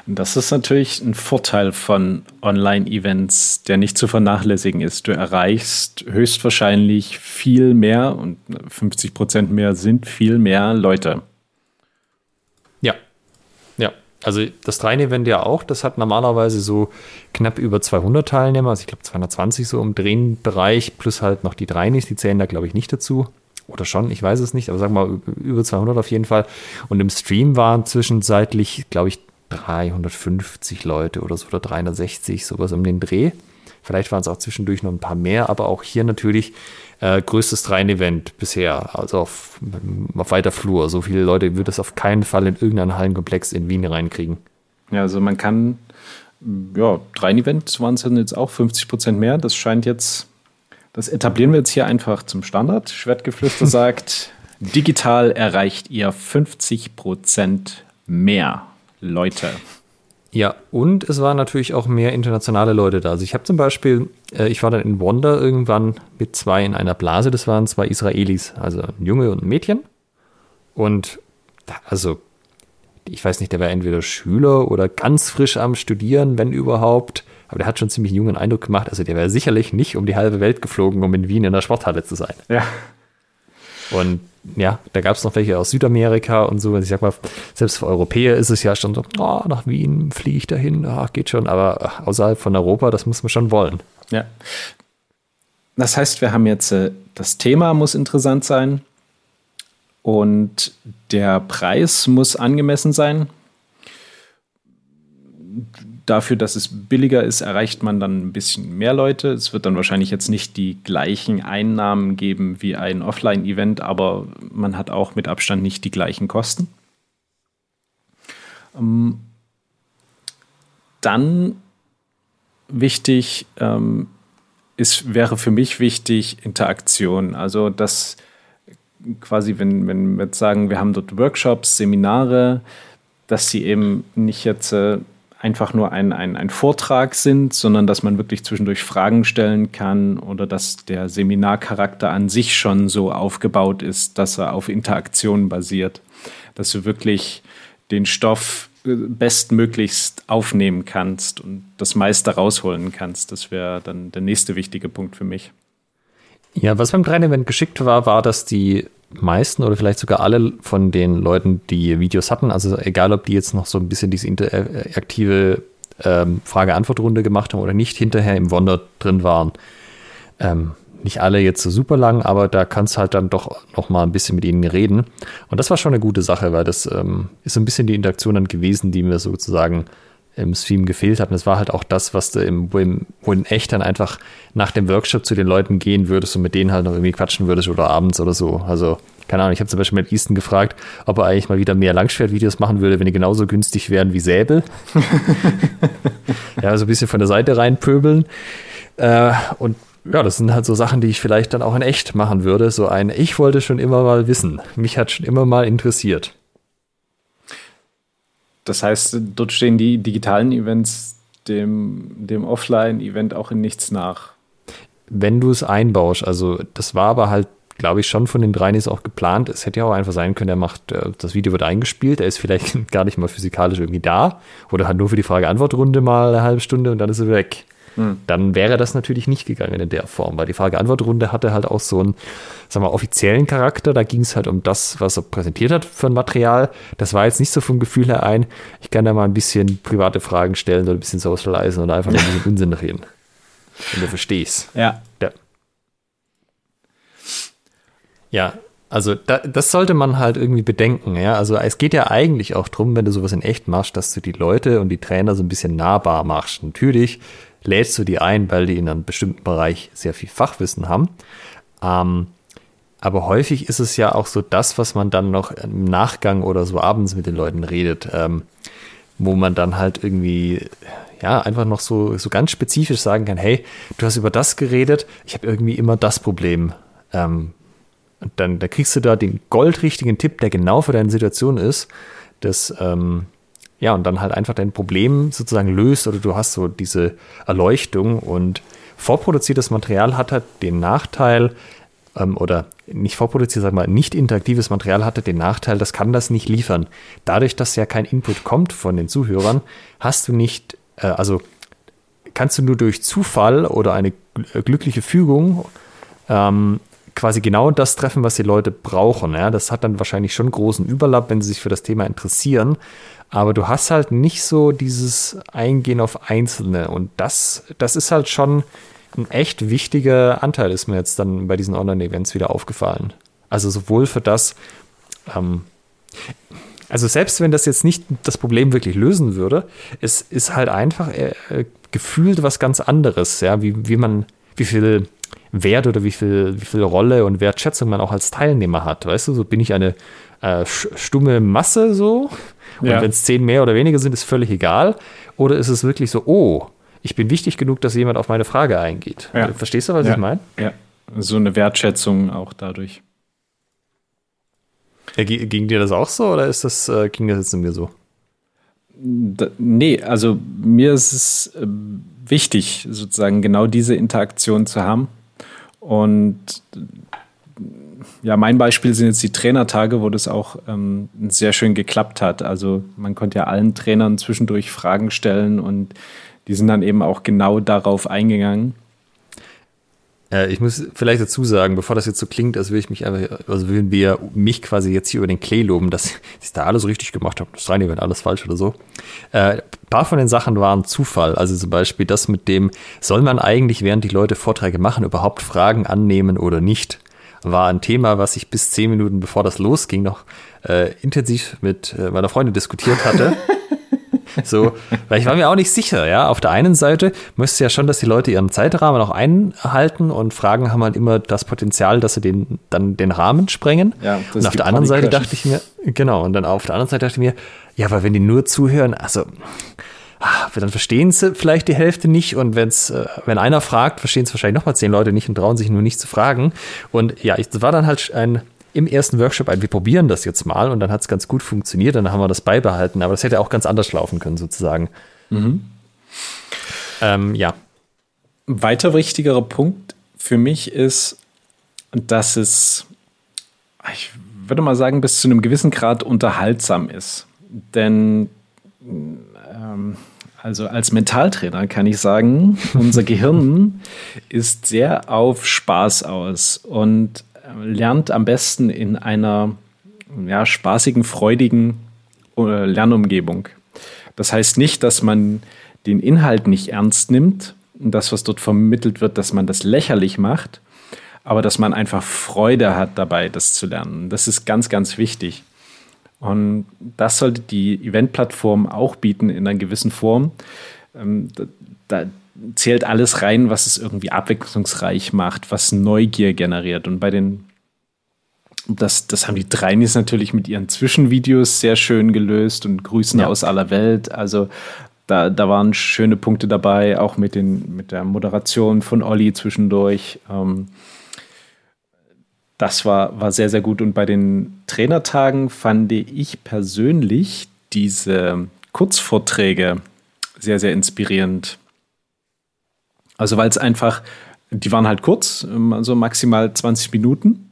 Das ist natürlich ein Vorteil von Online-Events, der nicht zu vernachlässigen ist. Du erreichst höchstwahrscheinlich viel mehr und 50 Prozent mehr sind viel mehr Leute. Ja, ja. Also das Dreien-Event ja auch, das hat normalerweise so knapp über 200 Teilnehmer, also ich glaube 220 so im Drehenbereich, plus halt noch die Dreinis, die zählen da glaube ich nicht dazu. Oder schon, ich weiß es nicht, aber sagen wir mal über 200 auf jeden Fall. Und im Stream waren zwischenzeitlich, glaube ich, 350 Leute oder so oder 360, sowas um den Dreh. Vielleicht waren es auch zwischendurch noch ein paar mehr, aber auch hier natürlich äh, größtes Dreien-Event bisher, also auf, auf weiter Flur. So viele Leute wird es auf keinen Fall in irgendeinen Hallenkomplex in Wien reinkriegen. Ja, also man kann, ja, Dreien-Event waren es jetzt auch 50 Prozent mehr. Das scheint jetzt das etablieren wir jetzt hier einfach zum Standard. Schwertgeflüster sagt, digital erreicht ihr 50 Prozent mehr Leute. Ja, und es waren natürlich auch mehr internationale Leute da. Also ich habe zum Beispiel, äh, ich war dann in Wonder irgendwann mit zwei in einer Blase, das waren zwei Israelis, also ein Junge und ein Mädchen. Und also, ich weiß nicht, der war entweder Schüler oder ganz frisch am Studieren, wenn überhaupt. Aber der hat schon ziemlich jungen Eindruck gemacht. Also der wäre sicherlich nicht um die halbe Welt geflogen, um in Wien in der Sporthalle zu sein. Ja. Und ja, da gab es noch welche aus Südamerika und so. Ich sag mal, selbst für Europäer ist es ja schon so, oh, nach Wien fliege ich dahin, oh, geht schon, aber außerhalb von Europa, das muss man schon wollen. Ja. Das heißt, wir haben jetzt, äh, das Thema muss interessant sein und der Preis muss angemessen sein dafür, dass es billiger ist, erreicht man dann ein bisschen mehr Leute. Es wird dann wahrscheinlich jetzt nicht die gleichen Einnahmen geben wie ein Offline-Event, aber man hat auch mit Abstand nicht die gleichen Kosten. Ähm, dann wichtig ähm, ist, wäre für mich wichtig Interaktion. Also dass quasi, wenn, wenn wir jetzt sagen, wir haben dort Workshops, Seminare, dass sie eben nicht jetzt äh, einfach nur ein, ein, ein Vortrag sind, sondern dass man wirklich zwischendurch Fragen stellen kann oder dass der Seminarcharakter an sich schon so aufgebaut ist, dass er auf Interaktion basiert. Dass du wirklich den Stoff äh, bestmöglichst aufnehmen kannst und das meiste rausholen kannst. Das wäre dann der nächste wichtige Punkt für mich. Ja, was beim Train Event geschickt war, war, dass die meisten oder vielleicht sogar alle von den Leuten, die Videos hatten, also egal ob die jetzt noch so ein bisschen diese interaktive ähm, Frage-Antwort-Runde gemacht haben oder nicht, hinterher im Wonder drin waren. Ähm, nicht alle jetzt so super lang, aber da kannst halt dann doch noch mal ein bisschen mit ihnen reden. Und das war schon eine gute Sache, weil das ähm, ist so ein bisschen die Interaktion dann gewesen, die mir sozusagen im Stream gefehlt hat. Und es war halt auch das, was du im, wo, im, in echt dann einfach nach dem Workshop zu den Leuten gehen würdest und mit denen halt noch irgendwie quatschen würdest oder abends oder so. Also, keine Ahnung, ich habe zum Beispiel mit Easton gefragt, ob er eigentlich mal wieder mehr Langschwertvideos machen würde, wenn die genauso günstig wären wie Säbel. ja, so ein bisschen von der Seite reinpöbeln. Äh, und ja, das sind halt so Sachen, die ich vielleicht dann auch in echt machen würde. So ein, ich wollte schon immer mal wissen. Mich hat schon immer mal interessiert. Das heißt, dort stehen die digitalen Events dem, dem Offline-Event auch in nichts nach. Wenn du es einbaust, also das war aber halt, glaube ich, schon von den dreien ist auch geplant. Es hätte ja auch einfach sein können, er macht, äh, das Video wird eingespielt, er ist vielleicht gar nicht mal physikalisch irgendwie da oder hat nur für die Frage-Antwort-Runde mal eine halbe Stunde und dann ist er weg. Hm. Dann wäre das natürlich nicht gegangen in der Form, weil die Frage-Antwort-Runde hatte halt auch so einen, sagen wir, offiziellen Charakter. Da ging es halt um das, was er präsentiert hat für ein Material. Das war jetzt nicht so vom Gefühl her ein, ich kann da mal ein bisschen private Fragen stellen oder ein bisschen socialisen oder einfach ein bisschen Unsinn reden. Wenn du verstehst. Ja. ja. Ja, also da, das sollte man halt irgendwie bedenken. Ja? Also es geht ja eigentlich auch darum, wenn du sowas in echt machst, dass du die Leute und die Trainer so ein bisschen nahbar machst. Natürlich lädst du die ein, weil die in einem bestimmten Bereich sehr viel Fachwissen haben. Ähm, aber häufig ist es ja auch so das, was man dann noch im Nachgang oder so abends mit den Leuten redet, ähm, wo man dann halt irgendwie ja einfach noch so, so ganz spezifisch sagen kann, hey, du hast über das geredet, ich habe irgendwie immer das Problem. Ähm, und dann da kriegst du da den goldrichtigen Tipp, der genau für deine Situation ist. Das ähm, ja, und dann halt einfach dein Problem sozusagen löst oder du hast so diese Erleuchtung und vorproduziertes Material hat halt den Nachteil, ähm, oder nicht vorproduziert, sag mal, nicht interaktives Material hatte den Nachteil, das kann das nicht liefern. Dadurch, dass ja kein Input kommt von den Zuhörern, hast du nicht, äh, also kannst du nur durch Zufall oder eine glückliche Fügung ähm, quasi genau das treffen, was die Leute brauchen. Ja? Das hat dann wahrscheinlich schon großen Überlapp, wenn sie sich für das Thema interessieren. Aber du hast halt nicht so dieses Eingehen auf Einzelne. Und das, das ist halt schon ein echt wichtiger Anteil, ist mir jetzt dann bei diesen Online-Events wieder aufgefallen. Also sowohl für das, ähm, also selbst wenn das jetzt nicht das Problem wirklich lösen würde, es ist halt einfach äh, gefühlt was ganz anderes, ja, wie, wie man, wie viel Wert oder wie viel, wie viel Rolle und Wertschätzung man auch als Teilnehmer hat. Weißt du, so bin ich eine äh, stumme Masse so. Und ja. wenn es zehn mehr oder weniger sind, ist völlig egal. Oder ist es wirklich so, oh, ich bin wichtig genug, dass jemand auf meine Frage eingeht. Ja. Verstehst du, was ja. ich meine? Ja, so eine Wertschätzung auch dadurch. Ja, ging dir das auch so oder ist das, äh, ging das jetzt in mir so? Da, nee, also mir ist es äh, wichtig, sozusagen genau diese Interaktion zu haben. Und ja, mein Beispiel sind jetzt die Trainertage, wo das auch ähm, sehr schön geklappt hat. Also man konnte ja allen Trainern zwischendurch Fragen stellen und die sind dann eben auch genau darauf eingegangen. Äh, ich muss vielleicht dazu sagen, bevor das jetzt so klingt, als würde ich mich einfach, also würden wir mich quasi jetzt hier über den Klee loben, dass ich da alles richtig gemacht habe. Das rein, wenn alles falsch oder so. Äh, ein paar von den Sachen waren Zufall. Also zum Beispiel das mit dem, soll man eigentlich, während die Leute Vorträge machen, überhaupt Fragen annehmen oder nicht? War ein Thema, was ich bis zehn Minuten bevor das losging noch äh, intensiv mit äh, meiner Freundin diskutiert hatte. So, weil ich war mir auch nicht sicher, ja. Auf der einen Seite müsste ja schon, dass die Leute ihren Zeitrahmen auch einhalten und Fragen haben halt immer das Potenzial, dass sie den, dann den Rahmen sprengen. Ja, und auf der anderen Seite dachte ich mir, genau, und dann auf der anderen Seite dachte ich mir, ja, aber wenn die nur zuhören, also ah, dann verstehen sie vielleicht die Hälfte nicht und wenn's, äh, wenn einer fragt, verstehen es wahrscheinlich nochmal zehn Leute nicht und trauen sich nur nicht zu fragen. Und ja, es war dann halt ein im ersten Workshop ein, wir probieren das jetzt mal und dann hat es ganz gut funktioniert und dann haben wir das beibehalten. Aber das hätte auch ganz anders laufen können, sozusagen. Mhm. Ähm, ja. Ein weiter wichtigerer Punkt für mich ist, dass es, ich würde mal sagen, bis zu einem gewissen Grad unterhaltsam ist. Denn ähm, also als Mentaltrainer kann ich sagen, unser Gehirn ist sehr auf Spaß aus. Und lernt am besten in einer ja, spaßigen, freudigen äh, Lernumgebung. Das heißt nicht, dass man den Inhalt nicht ernst nimmt und das, was dort vermittelt wird, dass man das lächerlich macht, aber dass man einfach Freude hat dabei, das zu lernen. Das ist ganz, ganz wichtig. Und das sollte die Eventplattform auch bieten in einer gewissen Form. Ähm, zählt alles rein, was es irgendwie abwechslungsreich macht, was Neugier generiert. Und bei den, das, das haben die Dreinis natürlich mit ihren Zwischenvideos sehr schön gelöst und Grüßen ja. aus aller Welt. Also da, da waren schöne Punkte dabei, auch mit, den, mit der Moderation von Olli zwischendurch. Ähm, das war, war sehr, sehr gut. Und bei den Trainertagen fand ich persönlich diese Kurzvorträge sehr, sehr inspirierend. Also weil es einfach, die waren halt kurz, also maximal 20 Minuten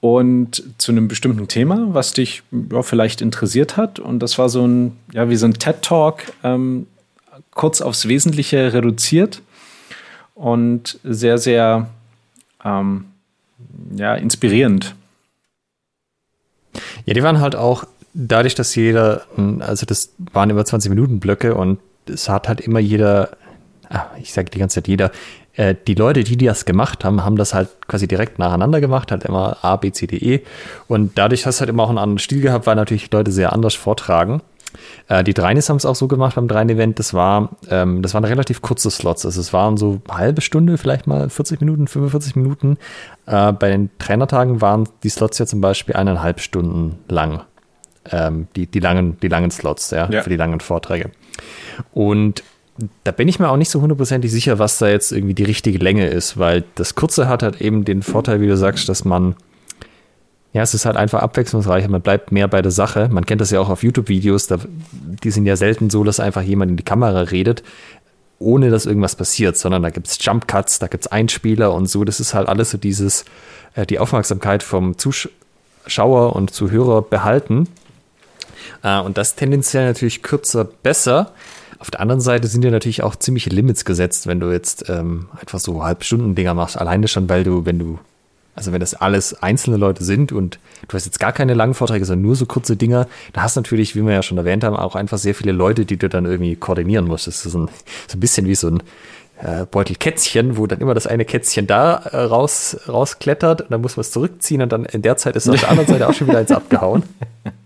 und zu einem bestimmten Thema, was dich ja, vielleicht interessiert hat. Und das war so ein, ja, wie so ein TED-Talk, ähm, kurz aufs Wesentliche reduziert und sehr, sehr ähm, ja, inspirierend. Ja, die waren halt auch dadurch, dass jeder, also das waren immer 20 Minuten Blöcke und es hat halt immer jeder ich sage die ganze Zeit jeder, äh, die Leute, die, das gemacht haben, haben das halt quasi direkt nacheinander gemacht, halt immer A, B, C, D, E. Und dadurch hast du halt immer auch einen anderen Stil gehabt, weil natürlich Leute sehr anders vortragen. Äh, die Dreinis haben es auch so gemacht beim Drein-Event, das war, ähm, das waren relativ kurze Slots. Also es waren so eine halbe Stunde, vielleicht mal 40 Minuten, 45 Minuten. Äh, bei den Trainertagen waren die Slots ja zum Beispiel eineinhalb Stunden lang. Ähm, die, die, langen, die langen Slots, ja, ja. für die langen Vorträge. Und da bin ich mir auch nicht so hundertprozentig sicher, was da jetzt irgendwie die richtige Länge ist, weil das Kurze hat halt eben den Vorteil, wie du sagst, dass man, ja, es ist halt einfach abwechslungsreicher, man bleibt mehr bei der Sache. Man kennt das ja auch auf YouTube-Videos, die sind ja selten so, dass einfach jemand in die Kamera redet, ohne dass irgendwas passiert, sondern da gibt es Jump-Cuts, da gibt es Einspieler und so. Das ist halt alles so dieses, äh, die Aufmerksamkeit vom Zuschauer und Zuhörer behalten. Äh, und das tendenziell natürlich kürzer besser auf der anderen Seite sind dir natürlich auch ziemliche Limits gesetzt, wenn du jetzt ähm, einfach so Halbstunden-Dinger machst. Alleine schon, weil du, wenn du, also wenn das alles einzelne Leute sind und du hast jetzt gar keine langen Vorträge, sondern nur so kurze Dinger, da hast du natürlich, wie wir ja schon erwähnt haben, auch einfach sehr viele Leute, die du dann irgendwie koordinieren musst. Das ist so ein, so ein bisschen wie so ein äh, Beutel Kätzchen, wo dann immer das eine Kätzchen da äh, raus, rausklettert und dann muss man es zurückziehen und dann in der Zeit ist auf der anderen Seite auch schon wieder eins abgehauen.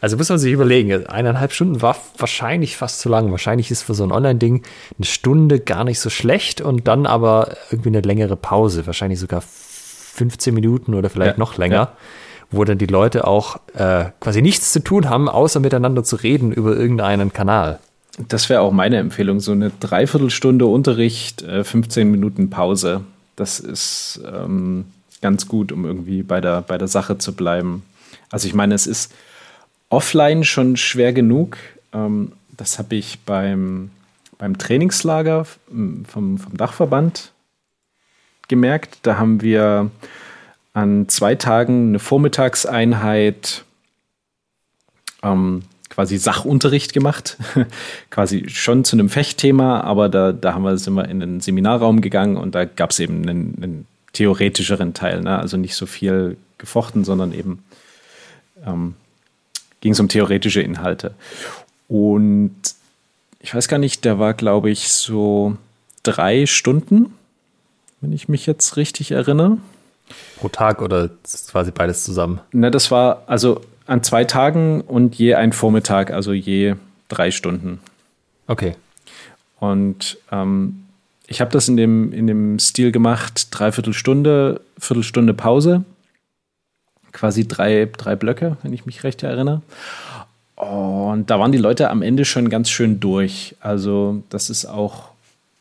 Also muss man sich überlegen, eineinhalb Stunden war wahrscheinlich fast zu lang. Wahrscheinlich ist für so ein Online-Ding eine Stunde gar nicht so schlecht und dann aber irgendwie eine längere Pause, wahrscheinlich sogar 15 Minuten oder vielleicht ja, noch länger, ja. wo dann die Leute auch äh, quasi nichts zu tun haben, außer miteinander zu reden über irgendeinen Kanal. Das wäre auch meine Empfehlung, so eine Dreiviertelstunde Unterricht, äh, 15 Minuten Pause. Das ist ähm, ganz gut, um irgendwie bei der, bei der Sache zu bleiben. Also ich meine, es ist offline schon schwer genug. Ähm, das habe ich beim, beim Trainingslager vom, vom Dachverband gemerkt. Da haben wir an zwei Tagen eine Vormittagseinheit ähm, quasi Sachunterricht gemacht, quasi schon zu einem Fechtthema, aber da, da haben wir, sind wir in den Seminarraum gegangen und da gab es eben einen, einen, theoretischeren Teil, ne? also nicht so viel gefochten, sondern eben ähm, ging es um theoretische Inhalte. Und ich weiß gar nicht, der war, glaube ich, so drei Stunden, wenn ich mich jetzt richtig erinnere. Pro Tag oder quasi beides zusammen? Na, das war also an zwei Tagen und je ein Vormittag, also je drei Stunden. Okay. Und ähm, ich habe das in dem, in dem Stil gemacht, dreiviertel Stunde, Viertelstunde Pause. Quasi drei, drei Blöcke, wenn ich mich recht erinnere. Und da waren die Leute am Ende schon ganz schön durch. Also das ist auch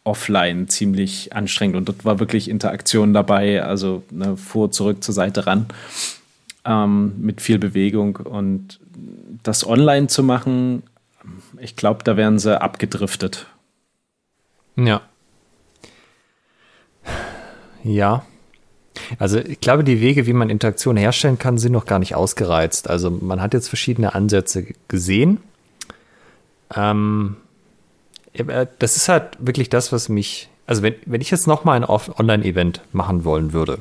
offline ziemlich anstrengend und dort war wirklich Interaktion dabei, also ne, vor, zurück zur Seite ran ähm, mit viel Bewegung und das online zu machen, ich glaube, da wären sie abgedriftet. Ja. Ja. Also ich glaube, die Wege, wie man Interaktion herstellen kann, sind noch gar nicht ausgereizt. Also man hat jetzt verschiedene Ansätze gesehen. Ähm, äh, das ist halt wirklich das, was mich, also wenn, wenn ich jetzt nochmal ein Online-Event machen wollen würde,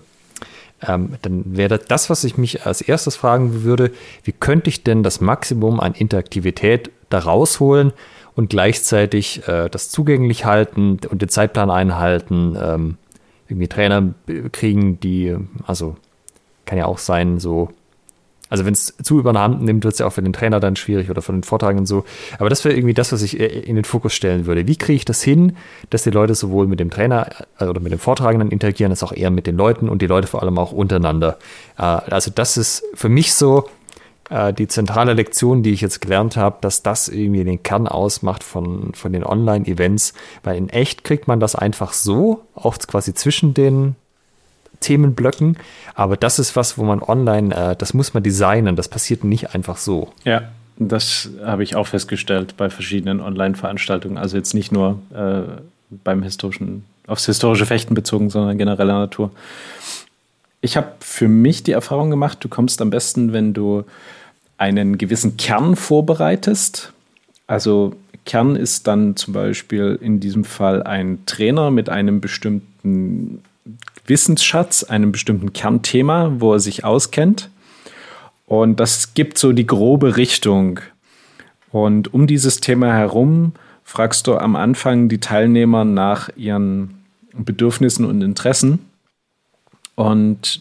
ähm, dann wäre das, was ich mich als erstes fragen würde, wie könnte ich denn das Maximum an Interaktivität da rausholen und gleichzeitig äh, das zugänglich halten und den Zeitplan einhalten, ähm, irgendwie Trainer kriegen, die, also kann ja auch sein, so also wenn es zu überhand nimmt, wird es ja auch für den Trainer dann schwierig oder für den Vortrag und so. Aber das wäre irgendwie das, was ich in den Fokus stellen würde. Wie kriege ich das hin, dass die Leute sowohl mit dem Trainer äh, oder mit dem Vortragenden interagieren, als auch eher mit den Leuten und die Leute vor allem auch untereinander. Äh, also das ist für mich so äh, die zentrale Lektion, die ich jetzt gelernt habe, dass das irgendwie den Kern ausmacht von, von den Online-Events. Weil in echt kriegt man das einfach so, auch quasi zwischen den Themenblöcken. Aber das ist was, wo man online, äh, das muss man designen. Das passiert nicht einfach so. Ja, das habe ich auch festgestellt bei verschiedenen Online-Veranstaltungen. Also jetzt nicht nur äh, beim historischen, aufs historische Fechten bezogen, sondern genereller Natur. Ich habe für mich die Erfahrung gemacht, du kommst am besten, wenn du einen gewissen Kern vorbereitest. Also Kern ist dann zum Beispiel in diesem Fall ein Trainer mit einem bestimmten Wissensschatz, einem bestimmten Kernthema, wo er sich auskennt. Und das gibt so die grobe Richtung. Und um dieses Thema herum fragst du am Anfang die Teilnehmer nach ihren Bedürfnissen und Interessen. Und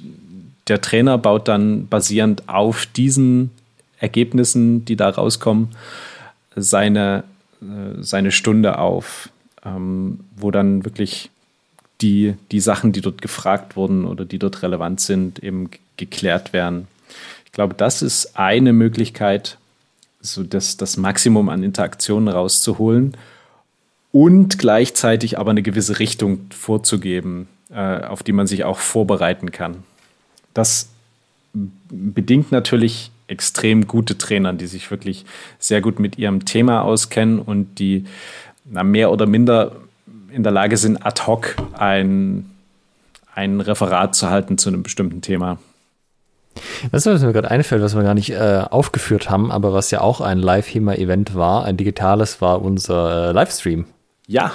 der Trainer baut dann basierend auf diesen Ergebnissen, die da rauskommen, seine, äh, seine Stunde auf, ähm, wo dann wirklich die, die Sachen, die dort gefragt wurden oder die dort relevant sind, eben geklärt werden. Ich glaube, das ist eine Möglichkeit, so das, das Maximum an Interaktionen rauszuholen und gleichzeitig aber eine gewisse Richtung vorzugeben, auf die man sich auch vorbereiten kann. Das bedingt natürlich extrem gute Trainer, die sich wirklich sehr gut mit ihrem Thema auskennen und die na, mehr oder minder in der Lage sind, ad hoc ein, ein Referat zu halten zu einem bestimmten Thema. Das ist, was mir gerade einfällt, was wir gar nicht äh, aufgeführt haben, aber was ja auch ein Live-HEMA-Event war, ein digitales, war unser äh, Livestream. Ja,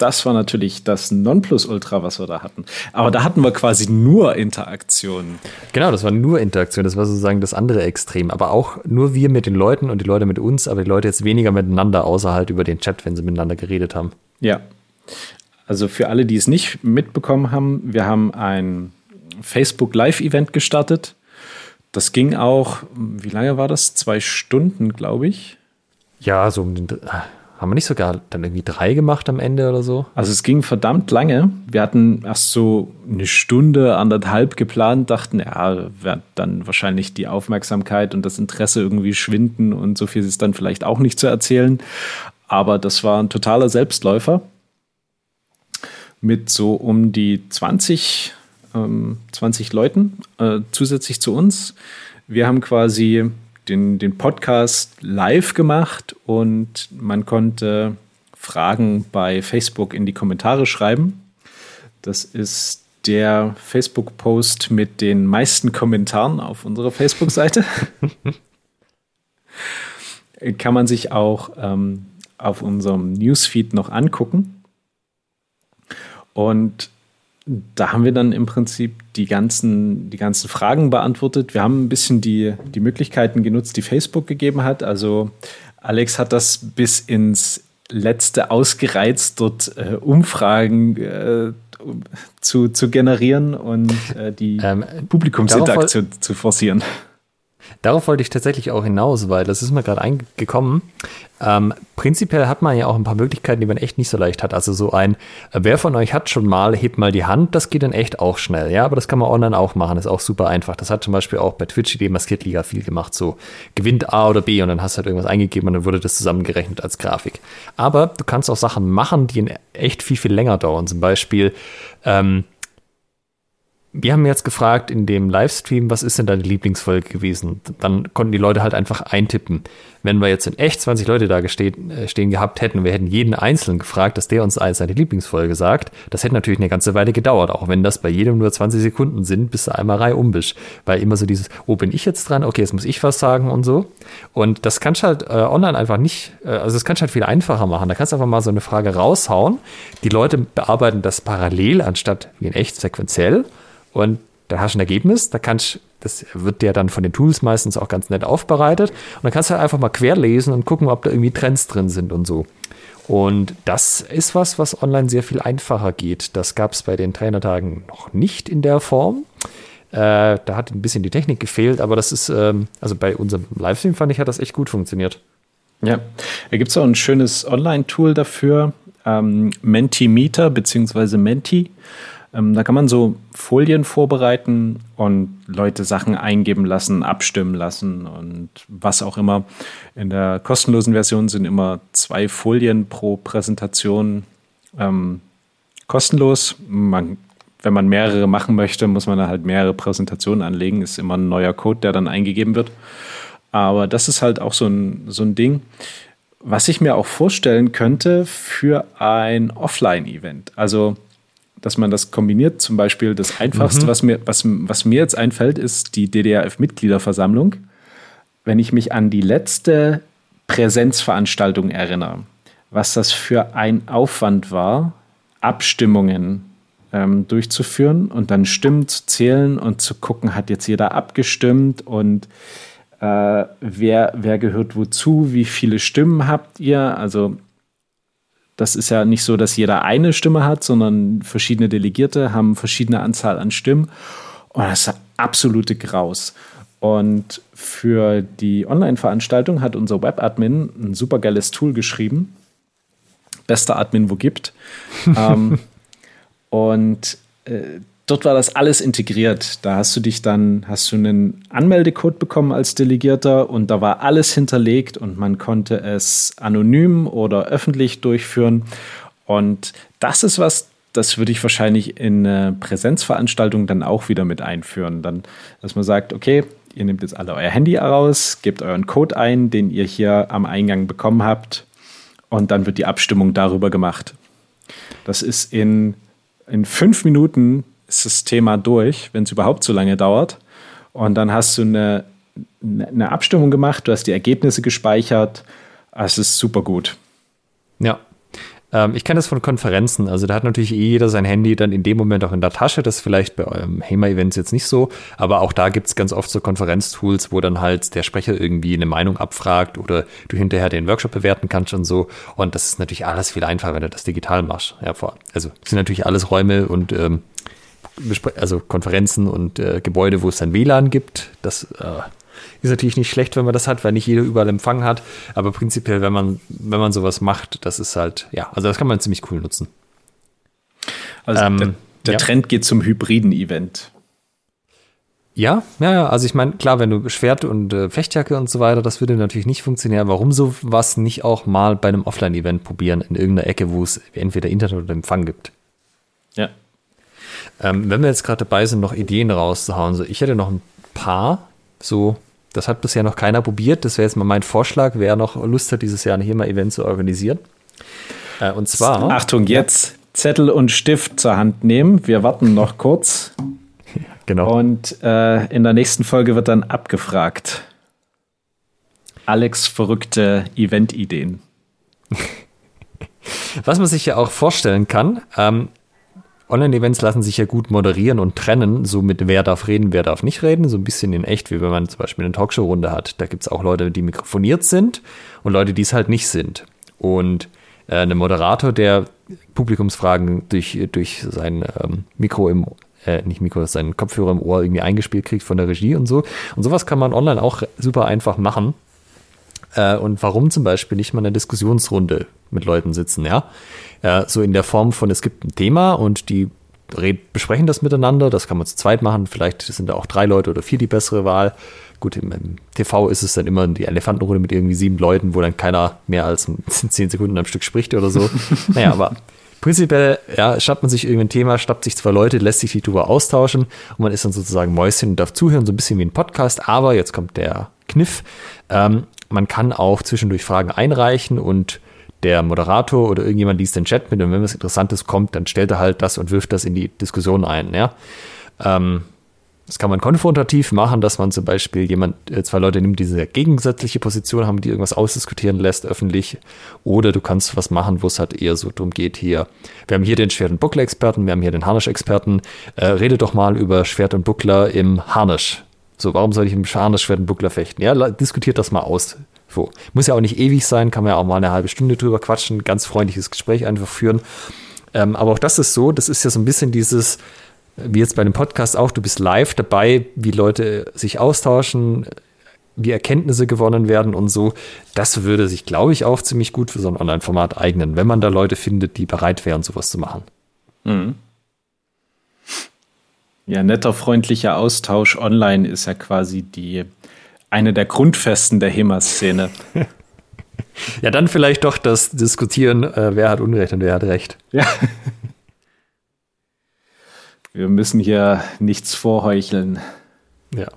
das war natürlich das Nonplusultra, was wir da hatten. Aber da hatten wir quasi nur Interaktion. Genau, das war nur Interaktion. Das war sozusagen das andere Extrem. Aber auch nur wir mit den Leuten und die Leute mit uns, aber die Leute jetzt weniger miteinander, außer halt über den Chat, wenn sie miteinander geredet haben. Ja, also für alle, die es nicht mitbekommen haben, wir haben ein Facebook Live-Event gestartet. Das ging auch, wie lange war das? Zwei Stunden, glaube ich. Ja, so um den, haben wir nicht sogar dann irgendwie drei gemacht am Ende oder so? Also es ging verdammt lange. Wir hatten erst so eine Stunde, anderthalb geplant, dachten, ja, wird dann wahrscheinlich die Aufmerksamkeit und das Interesse irgendwie schwinden und so viel ist dann vielleicht auch nicht zu erzählen. Aber das war ein totaler Selbstläufer mit so um die 20, ähm, 20 Leuten äh, zusätzlich zu uns. Wir haben quasi den, den Podcast live gemacht und man konnte Fragen bei Facebook in die Kommentare schreiben. Das ist der Facebook-Post mit den meisten Kommentaren auf unserer Facebook-Seite. kann man sich auch ähm, auf unserem Newsfeed noch angucken. Und da haben wir dann im Prinzip die ganzen, die ganzen Fragen beantwortet. Wir haben ein bisschen die, die Möglichkeiten genutzt, die Facebook gegeben hat. Also Alex hat das bis ins letzte ausgereizt, dort äh, Umfragen äh, zu, zu generieren und äh, die ähm, Publikumsinteraktion zu forcieren. Darauf wollte ich tatsächlich auch hinaus, weil das ist mir gerade eingekommen. Ähm, prinzipiell hat man ja auch ein paar Möglichkeiten, die man echt nicht so leicht hat. Also so ein, äh, wer von euch hat schon mal, hebt mal die Hand, das geht dann echt auch schnell. Ja, aber das kann man online auch machen, ist auch super einfach. Das hat zum Beispiel auch bei Twitch die Maskiert Liga viel gemacht. So gewinnt A oder B und dann hast du halt irgendwas eingegeben und dann wurde das zusammengerechnet als Grafik. Aber du kannst auch Sachen machen, die echt viel, viel länger dauern. Zum Beispiel, ähm, wir haben jetzt gefragt in dem Livestream, was ist denn deine Lieblingsfolge gewesen? Dann konnten die Leute halt einfach eintippen. Wenn wir jetzt in echt 20 Leute da gestehen, äh, stehen gehabt hätten wir hätten jeden Einzelnen gefragt, dass der uns seine Lieblingsfolge sagt, das hätte natürlich eine ganze Weile gedauert, auch wenn das bei jedem nur 20 Sekunden sind, bis du einmal Reihe um bist. Weil immer so dieses, oh, bin ich jetzt dran? Okay, jetzt muss ich was sagen und so. Und das kannst du halt äh, online einfach nicht, äh, also das kannst du halt viel einfacher machen. Da kannst du einfach mal so eine Frage raushauen. Die Leute bearbeiten das parallel anstatt wie in echt sequenziell und da hast du ein Ergebnis, da kannst das wird dir dann von den Tools meistens auch ganz nett aufbereitet. Und dann kannst du halt einfach mal querlesen und gucken, ob da irgendwie Trends drin sind und so. Und das ist was, was online sehr viel einfacher geht. Das gab es bei den Trainertagen noch nicht in der Form. Äh, da hat ein bisschen die Technik gefehlt, aber das ist, ähm, also bei unserem Livestream fand ich, hat das echt gut funktioniert. Ja, da gibt es auch ein schönes Online-Tool dafür, ähm, Mentimeter bzw. Menti. Ähm, da kann man so Folien vorbereiten und Leute Sachen eingeben lassen, abstimmen lassen und was auch immer. In der kostenlosen Version sind immer zwei Folien pro Präsentation ähm, kostenlos. Man, wenn man mehrere machen möchte, muss man halt mehrere Präsentationen anlegen. Ist immer ein neuer Code, der dann eingegeben wird. Aber das ist halt auch so ein, so ein Ding, was ich mir auch vorstellen könnte für ein Offline-Event. Also dass man das kombiniert. Zum Beispiel das Einfachste, mhm. was, mir, was, was mir jetzt einfällt, ist die DDRF-Mitgliederversammlung. Wenn ich mich an die letzte Präsenzveranstaltung erinnere, was das für ein Aufwand war, Abstimmungen ähm, durchzuführen und dann Stimmen zu zählen und zu gucken, hat jetzt jeder abgestimmt und äh, wer, wer gehört wozu, wie viele Stimmen habt ihr? Also das ist ja nicht so, dass jeder eine Stimme hat, sondern verschiedene Delegierte haben verschiedene Anzahl an Stimmen. Und das ist absolute Graus. Und für die Online-Veranstaltung hat unser Web-Admin ein super geiles Tool geschrieben. Bester Admin, wo gibt. ähm, und äh, dort war das alles integriert. Da hast du dich dann, hast du einen Anmeldecode bekommen als Delegierter und da war alles hinterlegt und man konnte es anonym oder öffentlich durchführen. Und das ist was, das würde ich wahrscheinlich in eine Präsenzveranstaltung dann auch wieder mit einführen. Dann, dass man sagt, okay, ihr nehmt jetzt alle euer Handy raus, gebt euren Code ein, den ihr hier am Eingang bekommen habt, und dann wird die Abstimmung darüber gemacht. Das ist in, in fünf Minuten ist das Thema durch, wenn es überhaupt so lange dauert. Und dann hast du eine, eine Abstimmung gemacht, du hast die Ergebnisse gespeichert. Es ist super gut. Ja. Ähm, ich kenne das von Konferenzen. Also da hat natürlich eh jeder sein Handy dann in dem Moment auch in der Tasche. Das ist vielleicht bei eurem HEMA-Events jetzt nicht so. Aber auch da gibt es ganz oft so Konferenztools, wo dann halt der Sprecher irgendwie eine Meinung abfragt oder du hinterher den Workshop bewerten kannst und so. Und das ist natürlich alles viel einfacher, wenn du das digital machst. Ja, vor, also das sind natürlich alles Räume und ähm, also Konferenzen und äh, Gebäude, wo es dann WLAN gibt. Das äh, ist natürlich nicht schlecht, wenn man das hat, weil nicht jeder überall Empfang hat. Aber prinzipiell, wenn man, wenn man sowas macht, das ist halt, ja, also das kann man ziemlich cool nutzen. Also ähm, der, der ja. Trend geht zum hybriden Event. Ja, ja, ja. Also ich meine, klar, wenn du Schwert und äh, Fechtjacke und so weiter, das würde natürlich nicht funktionieren. Warum sowas nicht auch mal bei einem Offline-Event probieren, in irgendeiner Ecke, wo es entweder Internet oder Empfang gibt? Ähm, wenn wir jetzt gerade dabei sind, noch Ideen rauszuhauen, so ich hätte noch ein paar, so, das hat bisher noch keiner probiert. Das wäre jetzt mal mein Vorschlag, wer noch Lust hat, dieses Jahr ein HEMA-Event zu organisieren. Äh, und zwar. Achtung, jetzt Zettel und Stift zur Hand nehmen. Wir warten noch kurz. genau. Und äh, in der nächsten Folge wird dann abgefragt. Alex verrückte Event-Ideen. Was man sich ja auch vorstellen kann, ähm, Online-Events lassen sich ja gut moderieren und trennen, so mit wer darf reden, wer darf nicht reden, so ein bisschen in echt, wie wenn man zum Beispiel eine Talkshow-Runde hat. Da gibt es auch Leute, die mikrofoniert sind und Leute, die es halt nicht sind. Und äh, ein Moderator, der Publikumsfragen durch, durch sein ähm, Mikro im äh, nicht Mikro, seinen Kopfhörer im Ohr irgendwie eingespielt kriegt von der Regie und so. Und sowas kann man online auch super einfach machen. Äh, und warum zum Beispiel nicht mal eine Diskussionsrunde mit Leuten sitzen, ja? Äh, so in der Form von, es gibt ein Thema und die besprechen das miteinander. Das kann man zu zweit machen. Vielleicht sind da auch drei Leute oder vier die bessere Wahl. Gut, im, im TV ist es dann immer die Elefantenrunde mit irgendwie sieben Leuten, wo dann keiner mehr als zehn Sekunden am Stück spricht oder so. naja, aber prinzipiell, ja, schnappt man sich irgendein Thema, schnappt sich zwei Leute, lässt sich die drüber austauschen und man ist dann sozusagen Mäuschen und darf zuhören, so ein bisschen wie ein Podcast. Aber jetzt kommt der Kniff. Ähm, man kann auch zwischendurch Fragen einreichen und der Moderator oder irgendjemand liest den Chat mit und wenn was Interessantes kommt, dann stellt er halt das und wirft das in die Diskussion ein. Ja? Ähm, das kann man konfrontativ machen, dass man zum Beispiel jemand, äh, zwei Leute nimmt, die diese gegensätzliche Position haben, die irgendwas ausdiskutieren lässt öffentlich. Oder du kannst was machen, wo es halt eher so darum geht hier. Wir haben hier den Schwert- und Buckler-Experten, wir haben hier den Harnisch-Experten. Äh, rede doch mal über Schwert und Buckler im Harnisch. So, warum soll ich im Harnisch Schwert und Buckler fechten? Ja, diskutiert das mal aus. So. Muss ja auch nicht ewig sein, kann man ja auch mal eine halbe Stunde drüber quatschen, ganz freundliches Gespräch einfach führen. Ähm, aber auch das ist so, das ist ja so ein bisschen dieses, wie jetzt bei dem Podcast auch, du bist live dabei, wie Leute sich austauschen, wie Erkenntnisse gewonnen werden und so. Das würde sich, glaube ich, auch ziemlich gut für so ein Online-Format eignen, wenn man da Leute findet, die bereit wären, sowas zu machen. Mhm. Ja, netter, freundlicher Austausch online ist ja quasi die eine der Grundfesten der HEMA-Szene. ja, dann vielleicht doch das Diskutieren, äh, wer hat Unrecht und wer hat Recht. Ja. Wir müssen hier nichts vorheucheln. Ja.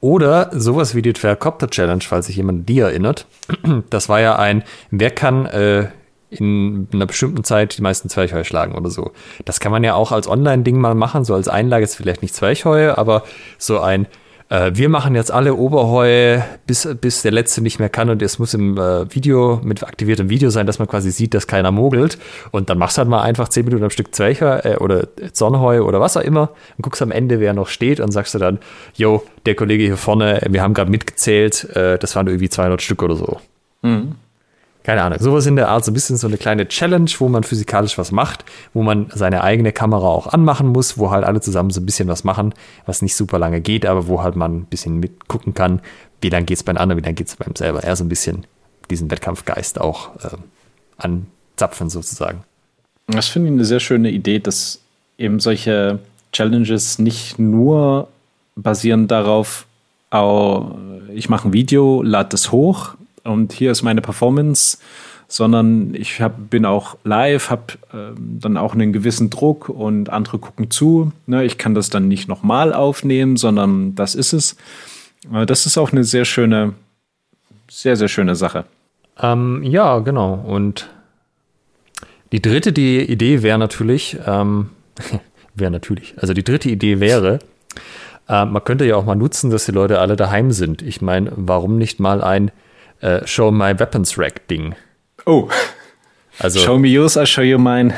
Oder sowas wie die Tvercopter Challenge, falls sich jemand an die erinnert. Das war ja ein, wer kann äh, in einer bestimmten Zeit die meisten Zwerchheu schlagen oder so. Das kann man ja auch als Online-Ding mal machen, so als Einlage ist vielleicht nicht Zwerchheu, aber so ein, äh, wir machen jetzt alle Oberheu, bis, bis der letzte nicht mehr kann und es muss im äh, Video, mit aktiviertem Video sein, dass man quasi sieht, dass keiner mogelt. Und dann machst du halt mal einfach zehn Minuten am Stück Zwercher äh, oder Sonnenheu oder was auch immer und guckst am Ende, wer noch steht und sagst du dann, yo, der Kollege hier vorne, wir haben gerade mitgezählt, äh, das waren irgendwie 200 Stück oder so. Mhm keine Ahnung, sowas in der Art, so ein bisschen so eine kleine Challenge, wo man physikalisch was macht, wo man seine eigene Kamera auch anmachen muss, wo halt alle zusammen so ein bisschen was machen, was nicht super lange geht, aber wo halt man ein bisschen mitgucken kann, wie lange geht es beim anderen, wie lange geht es beim selber. Eher so ein bisschen diesen Wettkampfgeist auch äh, anzapfen sozusagen. Das finde ich eine sehr schöne Idee, dass eben solche Challenges nicht nur basieren darauf, ich mache ein Video, lade es hoch, und hier ist meine Performance, sondern ich hab, bin auch live, habe ähm, dann auch einen gewissen Druck und andere gucken zu. Ne, ich kann das dann nicht nochmal aufnehmen, sondern das ist es. Aber das ist auch eine sehr schöne, sehr, sehr schöne Sache. Ähm, ja, genau. Und die dritte die Idee wäre natürlich, ähm, wäre natürlich, also die dritte Idee wäre, äh, man könnte ja auch mal nutzen, dass die Leute alle daheim sind. Ich meine, warum nicht mal ein äh, Show My Weapons Rack Ding. Oh. Also, show me yours, I show you mine.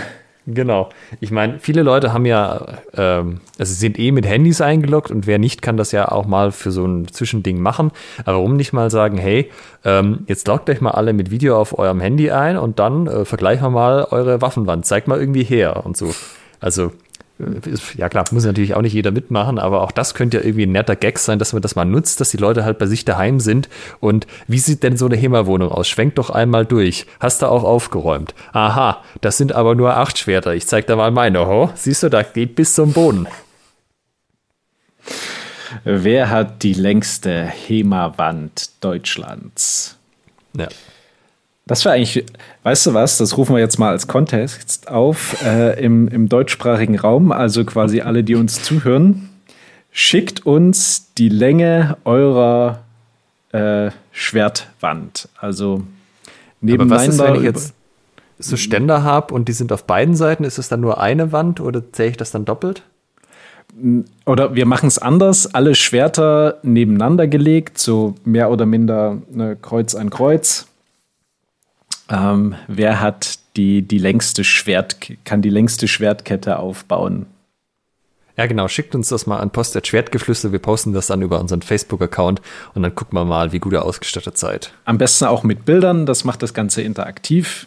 Genau. Ich meine, viele Leute haben ja, ähm, also sind eh mit Handys eingeloggt und wer nicht, kann das ja auch mal für so ein Zwischending machen. Aber warum nicht mal sagen, hey, ähm, jetzt loggt euch mal alle mit Video auf eurem Handy ein und dann äh, vergleichen wir mal eure Waffenwand. Zeigt mal irgendwie her und so. Also ja klar, muss natürlich auch nicht jeder mitmachen, aber auch das könnte ja irgendwie ein netter Gag sein, dass man das mal nutzt, dass die Leute halt bei sich daheim sind. Und wie sieht denn so eine HEMA-Wohnung aus? Schwenk doch einmal durch. Hast du auch aufgeräumt? Aha, das sind aber nur acht Schwerter. Ich zeig da mal meine. Ho, siehst du, da geht bis zum Boden. Wer hat die längste HEMA-Wand Deutschlands? Ja. Das war eigentlich, weißt du was, das rufen wir jetzt mal als Contest auf äh, im, im deutschsprachigen Raum, also quasi alle, die uns zuhören. Schickt uns die Länge eurer äh, Schwertwand. Also neben Aber was ist, wenn ich jetzt so Ständer habe und die sind auf beiden Seiten, ist es dann nur eine Wand oder zähle ich das dann doppelt? oder wir machen es anders, alle Schwerter nebeneinander gelegt, so mehr oder minder ne, Kreuz an Kreuz. Ähm, wer hat die, die längste Schwert, kann die längste Schwertkette aufbauen? Ja, genau. Schickt uns das mal an Post Schwertgeflüster. Wir posten das dann über unseren Facebook-Account und dann gucken wir mal, wie gut ihr ausgestattet seid. Am besten auch mit Bildern. Das macht das Ganze interaktiv.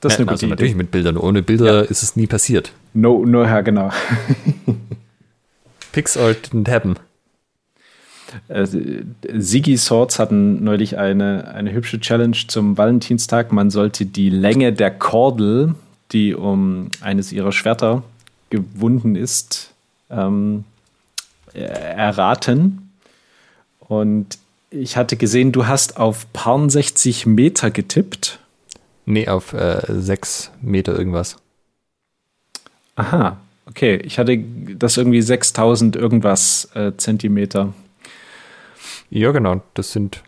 Das ist eine also natürlich mit Bildern. Ohne Bilder ja. ist es nie passiert. No, no, ja, genau. Pixel didn't happen. Äh, Sigi Swords hatten neulich eine, eine hübsche Challenge zum Valentinstag. Man sollte die Länge der Kordel, die um eines ihrer Schwerter gewunden ist, ähm, erraten. Und ich hatte gesehen, du hast auf paar 60 Meter getippt. Nee, auf äh, 6 Meter irgendwas. Aha, okay. Ich hatte das irgendwie 6000 irgendwas äh, Zentimeter. Ja, genau. Das sind.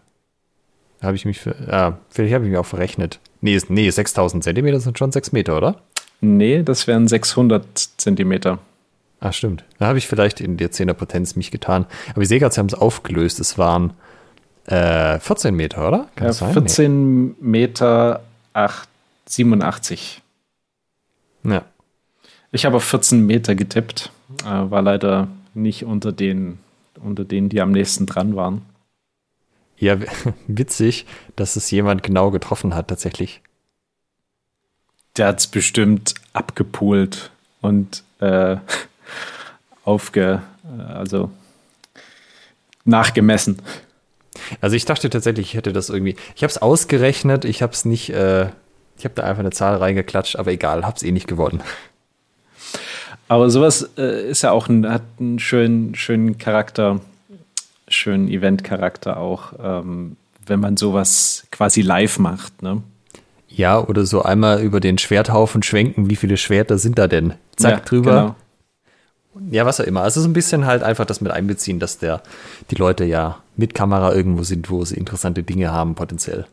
Habe ich mich für. Ah, vielleicht habe ich mich auch verrechnet. Nee, nee 6000 Zentimeter sind schon 6 Meter, oder? Nee, das wären 600 Zentimeter. Ah, stimmt. Da habe ich vielleicht in der 10er Potenz mich getan. Aber ich sehe gerade, sie haben es aufgelöst. Es waren äh, 14 Meter, oder? Kann ja, sein? 14 nee. Meter 8, 87. Ja. Ich habe auf 14 Meter getippt. Äh, war leider nicht unter den, unter denen, die am nächsten dran waren. Ja, witzig, dass es jemand genau getroffen hat, tatsächlich der hat es bestimmt abgepult und äh, aufge, äh, also nachgemessen. Also ich dachte tatsächlich, ich hätte das irgendwie. Ich habe es ausgerechnet, ich habe es nicht. Äh, ich habe da einfach eine Zahl reingeklatscht, aber egal, habe es eh nicht gewonnen. Aber sowas äh, ist ja auch ein, hat einen schönen, schönen Charakter, schönen Event-Charakter auch, ähm, wenn man sowas quasi live macht. Ne? Ja, oder so einmal über den Schwerthaufen schwenken, wie viele Schwerter sind da denn? Zack, ja, drüber. Genau. Ja, was auch immer. Also so ein bisschen halt einfach das mit einbeziehen, dass der, die Leute ja mit Kamera irgendwo sind, wo sie interessante Dinge haben, potenziell.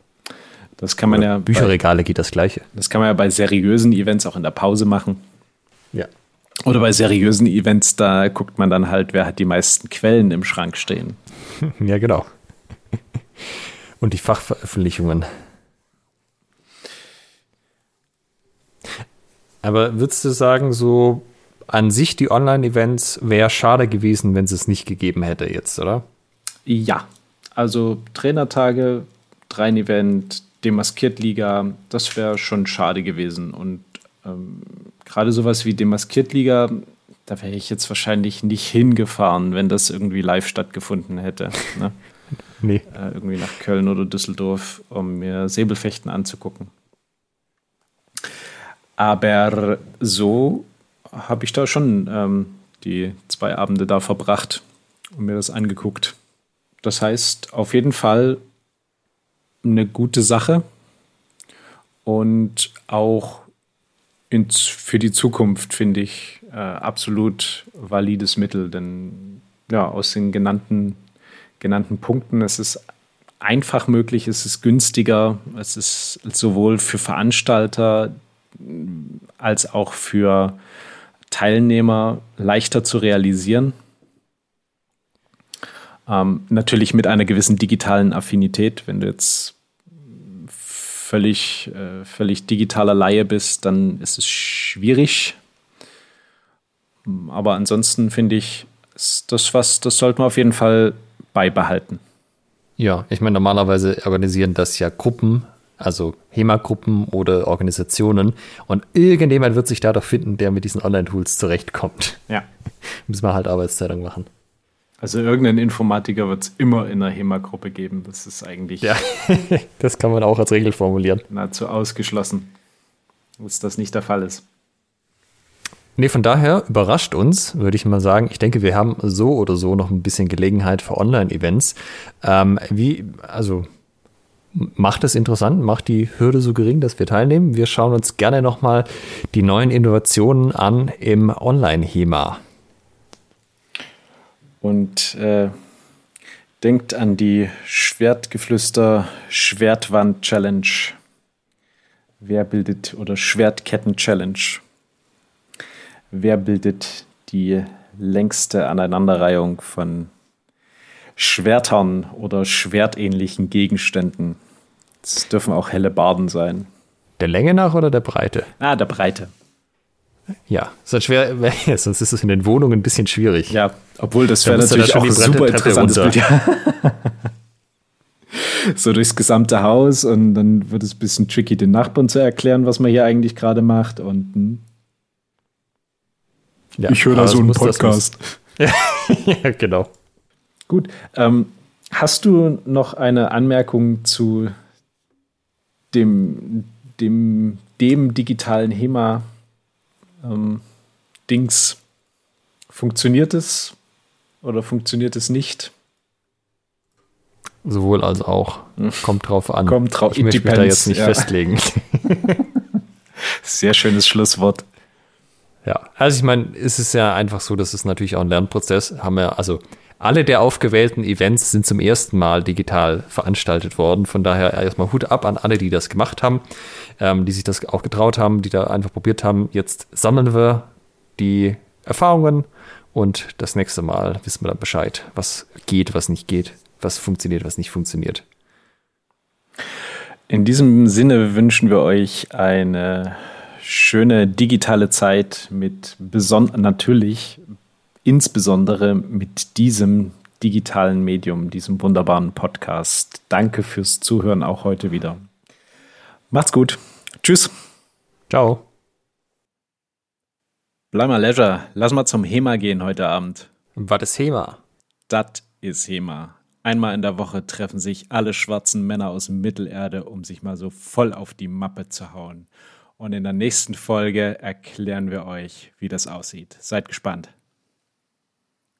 Das kann man oder ja. Bücherregale bei, geht das Gleiche. Das kann man ja bei seriösen Events auch in der Pause machen. Ja. Oder bei seriösen Events, da guckt man dann halt, wer hat die meisten Quellen im Schrank stehen. ja, genau. Und die Fachveröffentlichungen. Aber würdest du sagen, so an sich die Online-Events wäre schade gewesen, wenn es es nicht gegeben hätte jetzt, oder? Ja, also Trainertage, Dreien-Event, Demaskiert-Liga, das wäre schon schade gewesen. Und ähm, gerade sowas wie Demaskiert-Liga, da wäre ich jetzt wahrscheinlich nicht hingefahren, wenn das irgendwie live stattgefunden hätte. Ne? nee. Äh, irgendwie nach Köln oder Düsseldorf, um mir Säbelfechten anzugucken. Aber so habe ich da schon ähm, die zwei Abende da verbracht und mir das angeguckt. Das heißt, auf jeden Fall eine gute Sache und auch ins, für die Zukunft finde ich äh, absolut valides Mittel, denn ja, aus den genannten, genannten Punkten, es ist einfach möglich, es ist günstiger, es ist sowohl für Veranstalter als auch für Teilnehmer leichter zu realisieren. Ähm, natürlich mit einer gewissen digitalen Affinität. Wenn du jetzt völlig, äh, völlig digitaler Laie bist, dann ist es schwierig. Aber ansonsten finde ich, das was, das sollte man auf jeden Fall beibehalten. Ja, ich meine, normalerweise organisieren das ja Gruppen also HEMA-Gruppen oder Organisationen. Und irgendjemand wird sich da doch finden, der mit diesen Online-Tools zurechtkommt. Ja. Müssen wir halt Arbeitszeitung machen. Also irgendeinen Informatiker wird es immer in einer HEMA-Gruppe geben. Das ist eigentlich. Ja, das kann man auch als Regel formulieren. Nahezu ausgeschlossen, dass das nicht der Fall ist. Nee, von daher überrascht uns, würde ich mal sagen. Ich denke, wir haben so oder so noch ein bisschen Gelegenheit für Online-Events. Ähm, wie, also macht es interessant, macht die Hürde so gering, dass wir teilnehmen. Wir schauen uns gerne nochmal die neuen Innovationen an im Online-HEMA. Und äh, denkt an die Schwertgeflüster Schwertwand-Challenge. Wer bildet oder Schwertketten-Challenge? Wer bildet die längste Aneinanderreihung von Schwertern oder schwertähnlichen Gegenständen. Es dürfen auch helle Barden sein. Der Länge nach oder der Breite? Ah, der Breite. Ja, sonst, schwer, sonst ist es in den Wohnungen ein bisschen schwierig. Ja, obwohl das wäre natürlich auch ein super interessantes Bild. Ja. so durchs gesamte Haus und dann wird es ein bisschen tricky, den Nachbarn zu erklären, was man hier eigentlich gerade macht. Und hm. ja, ich höre da so einen Podcast. ja, genau. Gut. Ähm, hast du noch eine Anmerkung zu dem, dem, dem digitalen HEMA ähm, Dings? Funktioniert es oder funktioniert es nicht? Sowohl als auch. Kommt drauf an. Kommt drauf, ich möchte mich da jetzt nicht ja. festlegen. Sehr schönes Schlusswort. Ja, also ich meine, es ist ja einfach so, das ist natürlich auch ein Lernprozess. Haben wir, also alle der aufgewählten Events sind zum ersten Mal digital veranstaltet worden. Von daher erstmal Hut ab an alle, die das gemacht haben, ähm, die sich das auch getraut haben, die da einfach probiert haben. Jetzt sammeln wir die Erfahrungen und das nächste Mal wissen wir dann Bescheid, was geht, was nicht geht was funktioniert, was nicht funktioniert. In diesem Sinne wünschen wir euch eine schöne digitale Zeit mit natürlich insbesondere mit diesem digitalen Medium, diesem wunderbaren Podcast. Danke fürs Zuhören auch heute wieder. Macht's gut. Tschüss. Ciao. Bleib mal Leisure. Lass mal zum HEMA gehen heute Abend. Was ist HEMA? Das ist HEMA. Einmal in der Woche treffen sich alle schwarzen Männer aus Mittelerde, um sich mal so voll auf die Mappe zu hauen. Und in der nächsten Folge erklären wir euch, wie das aussieht. Seid gespannt.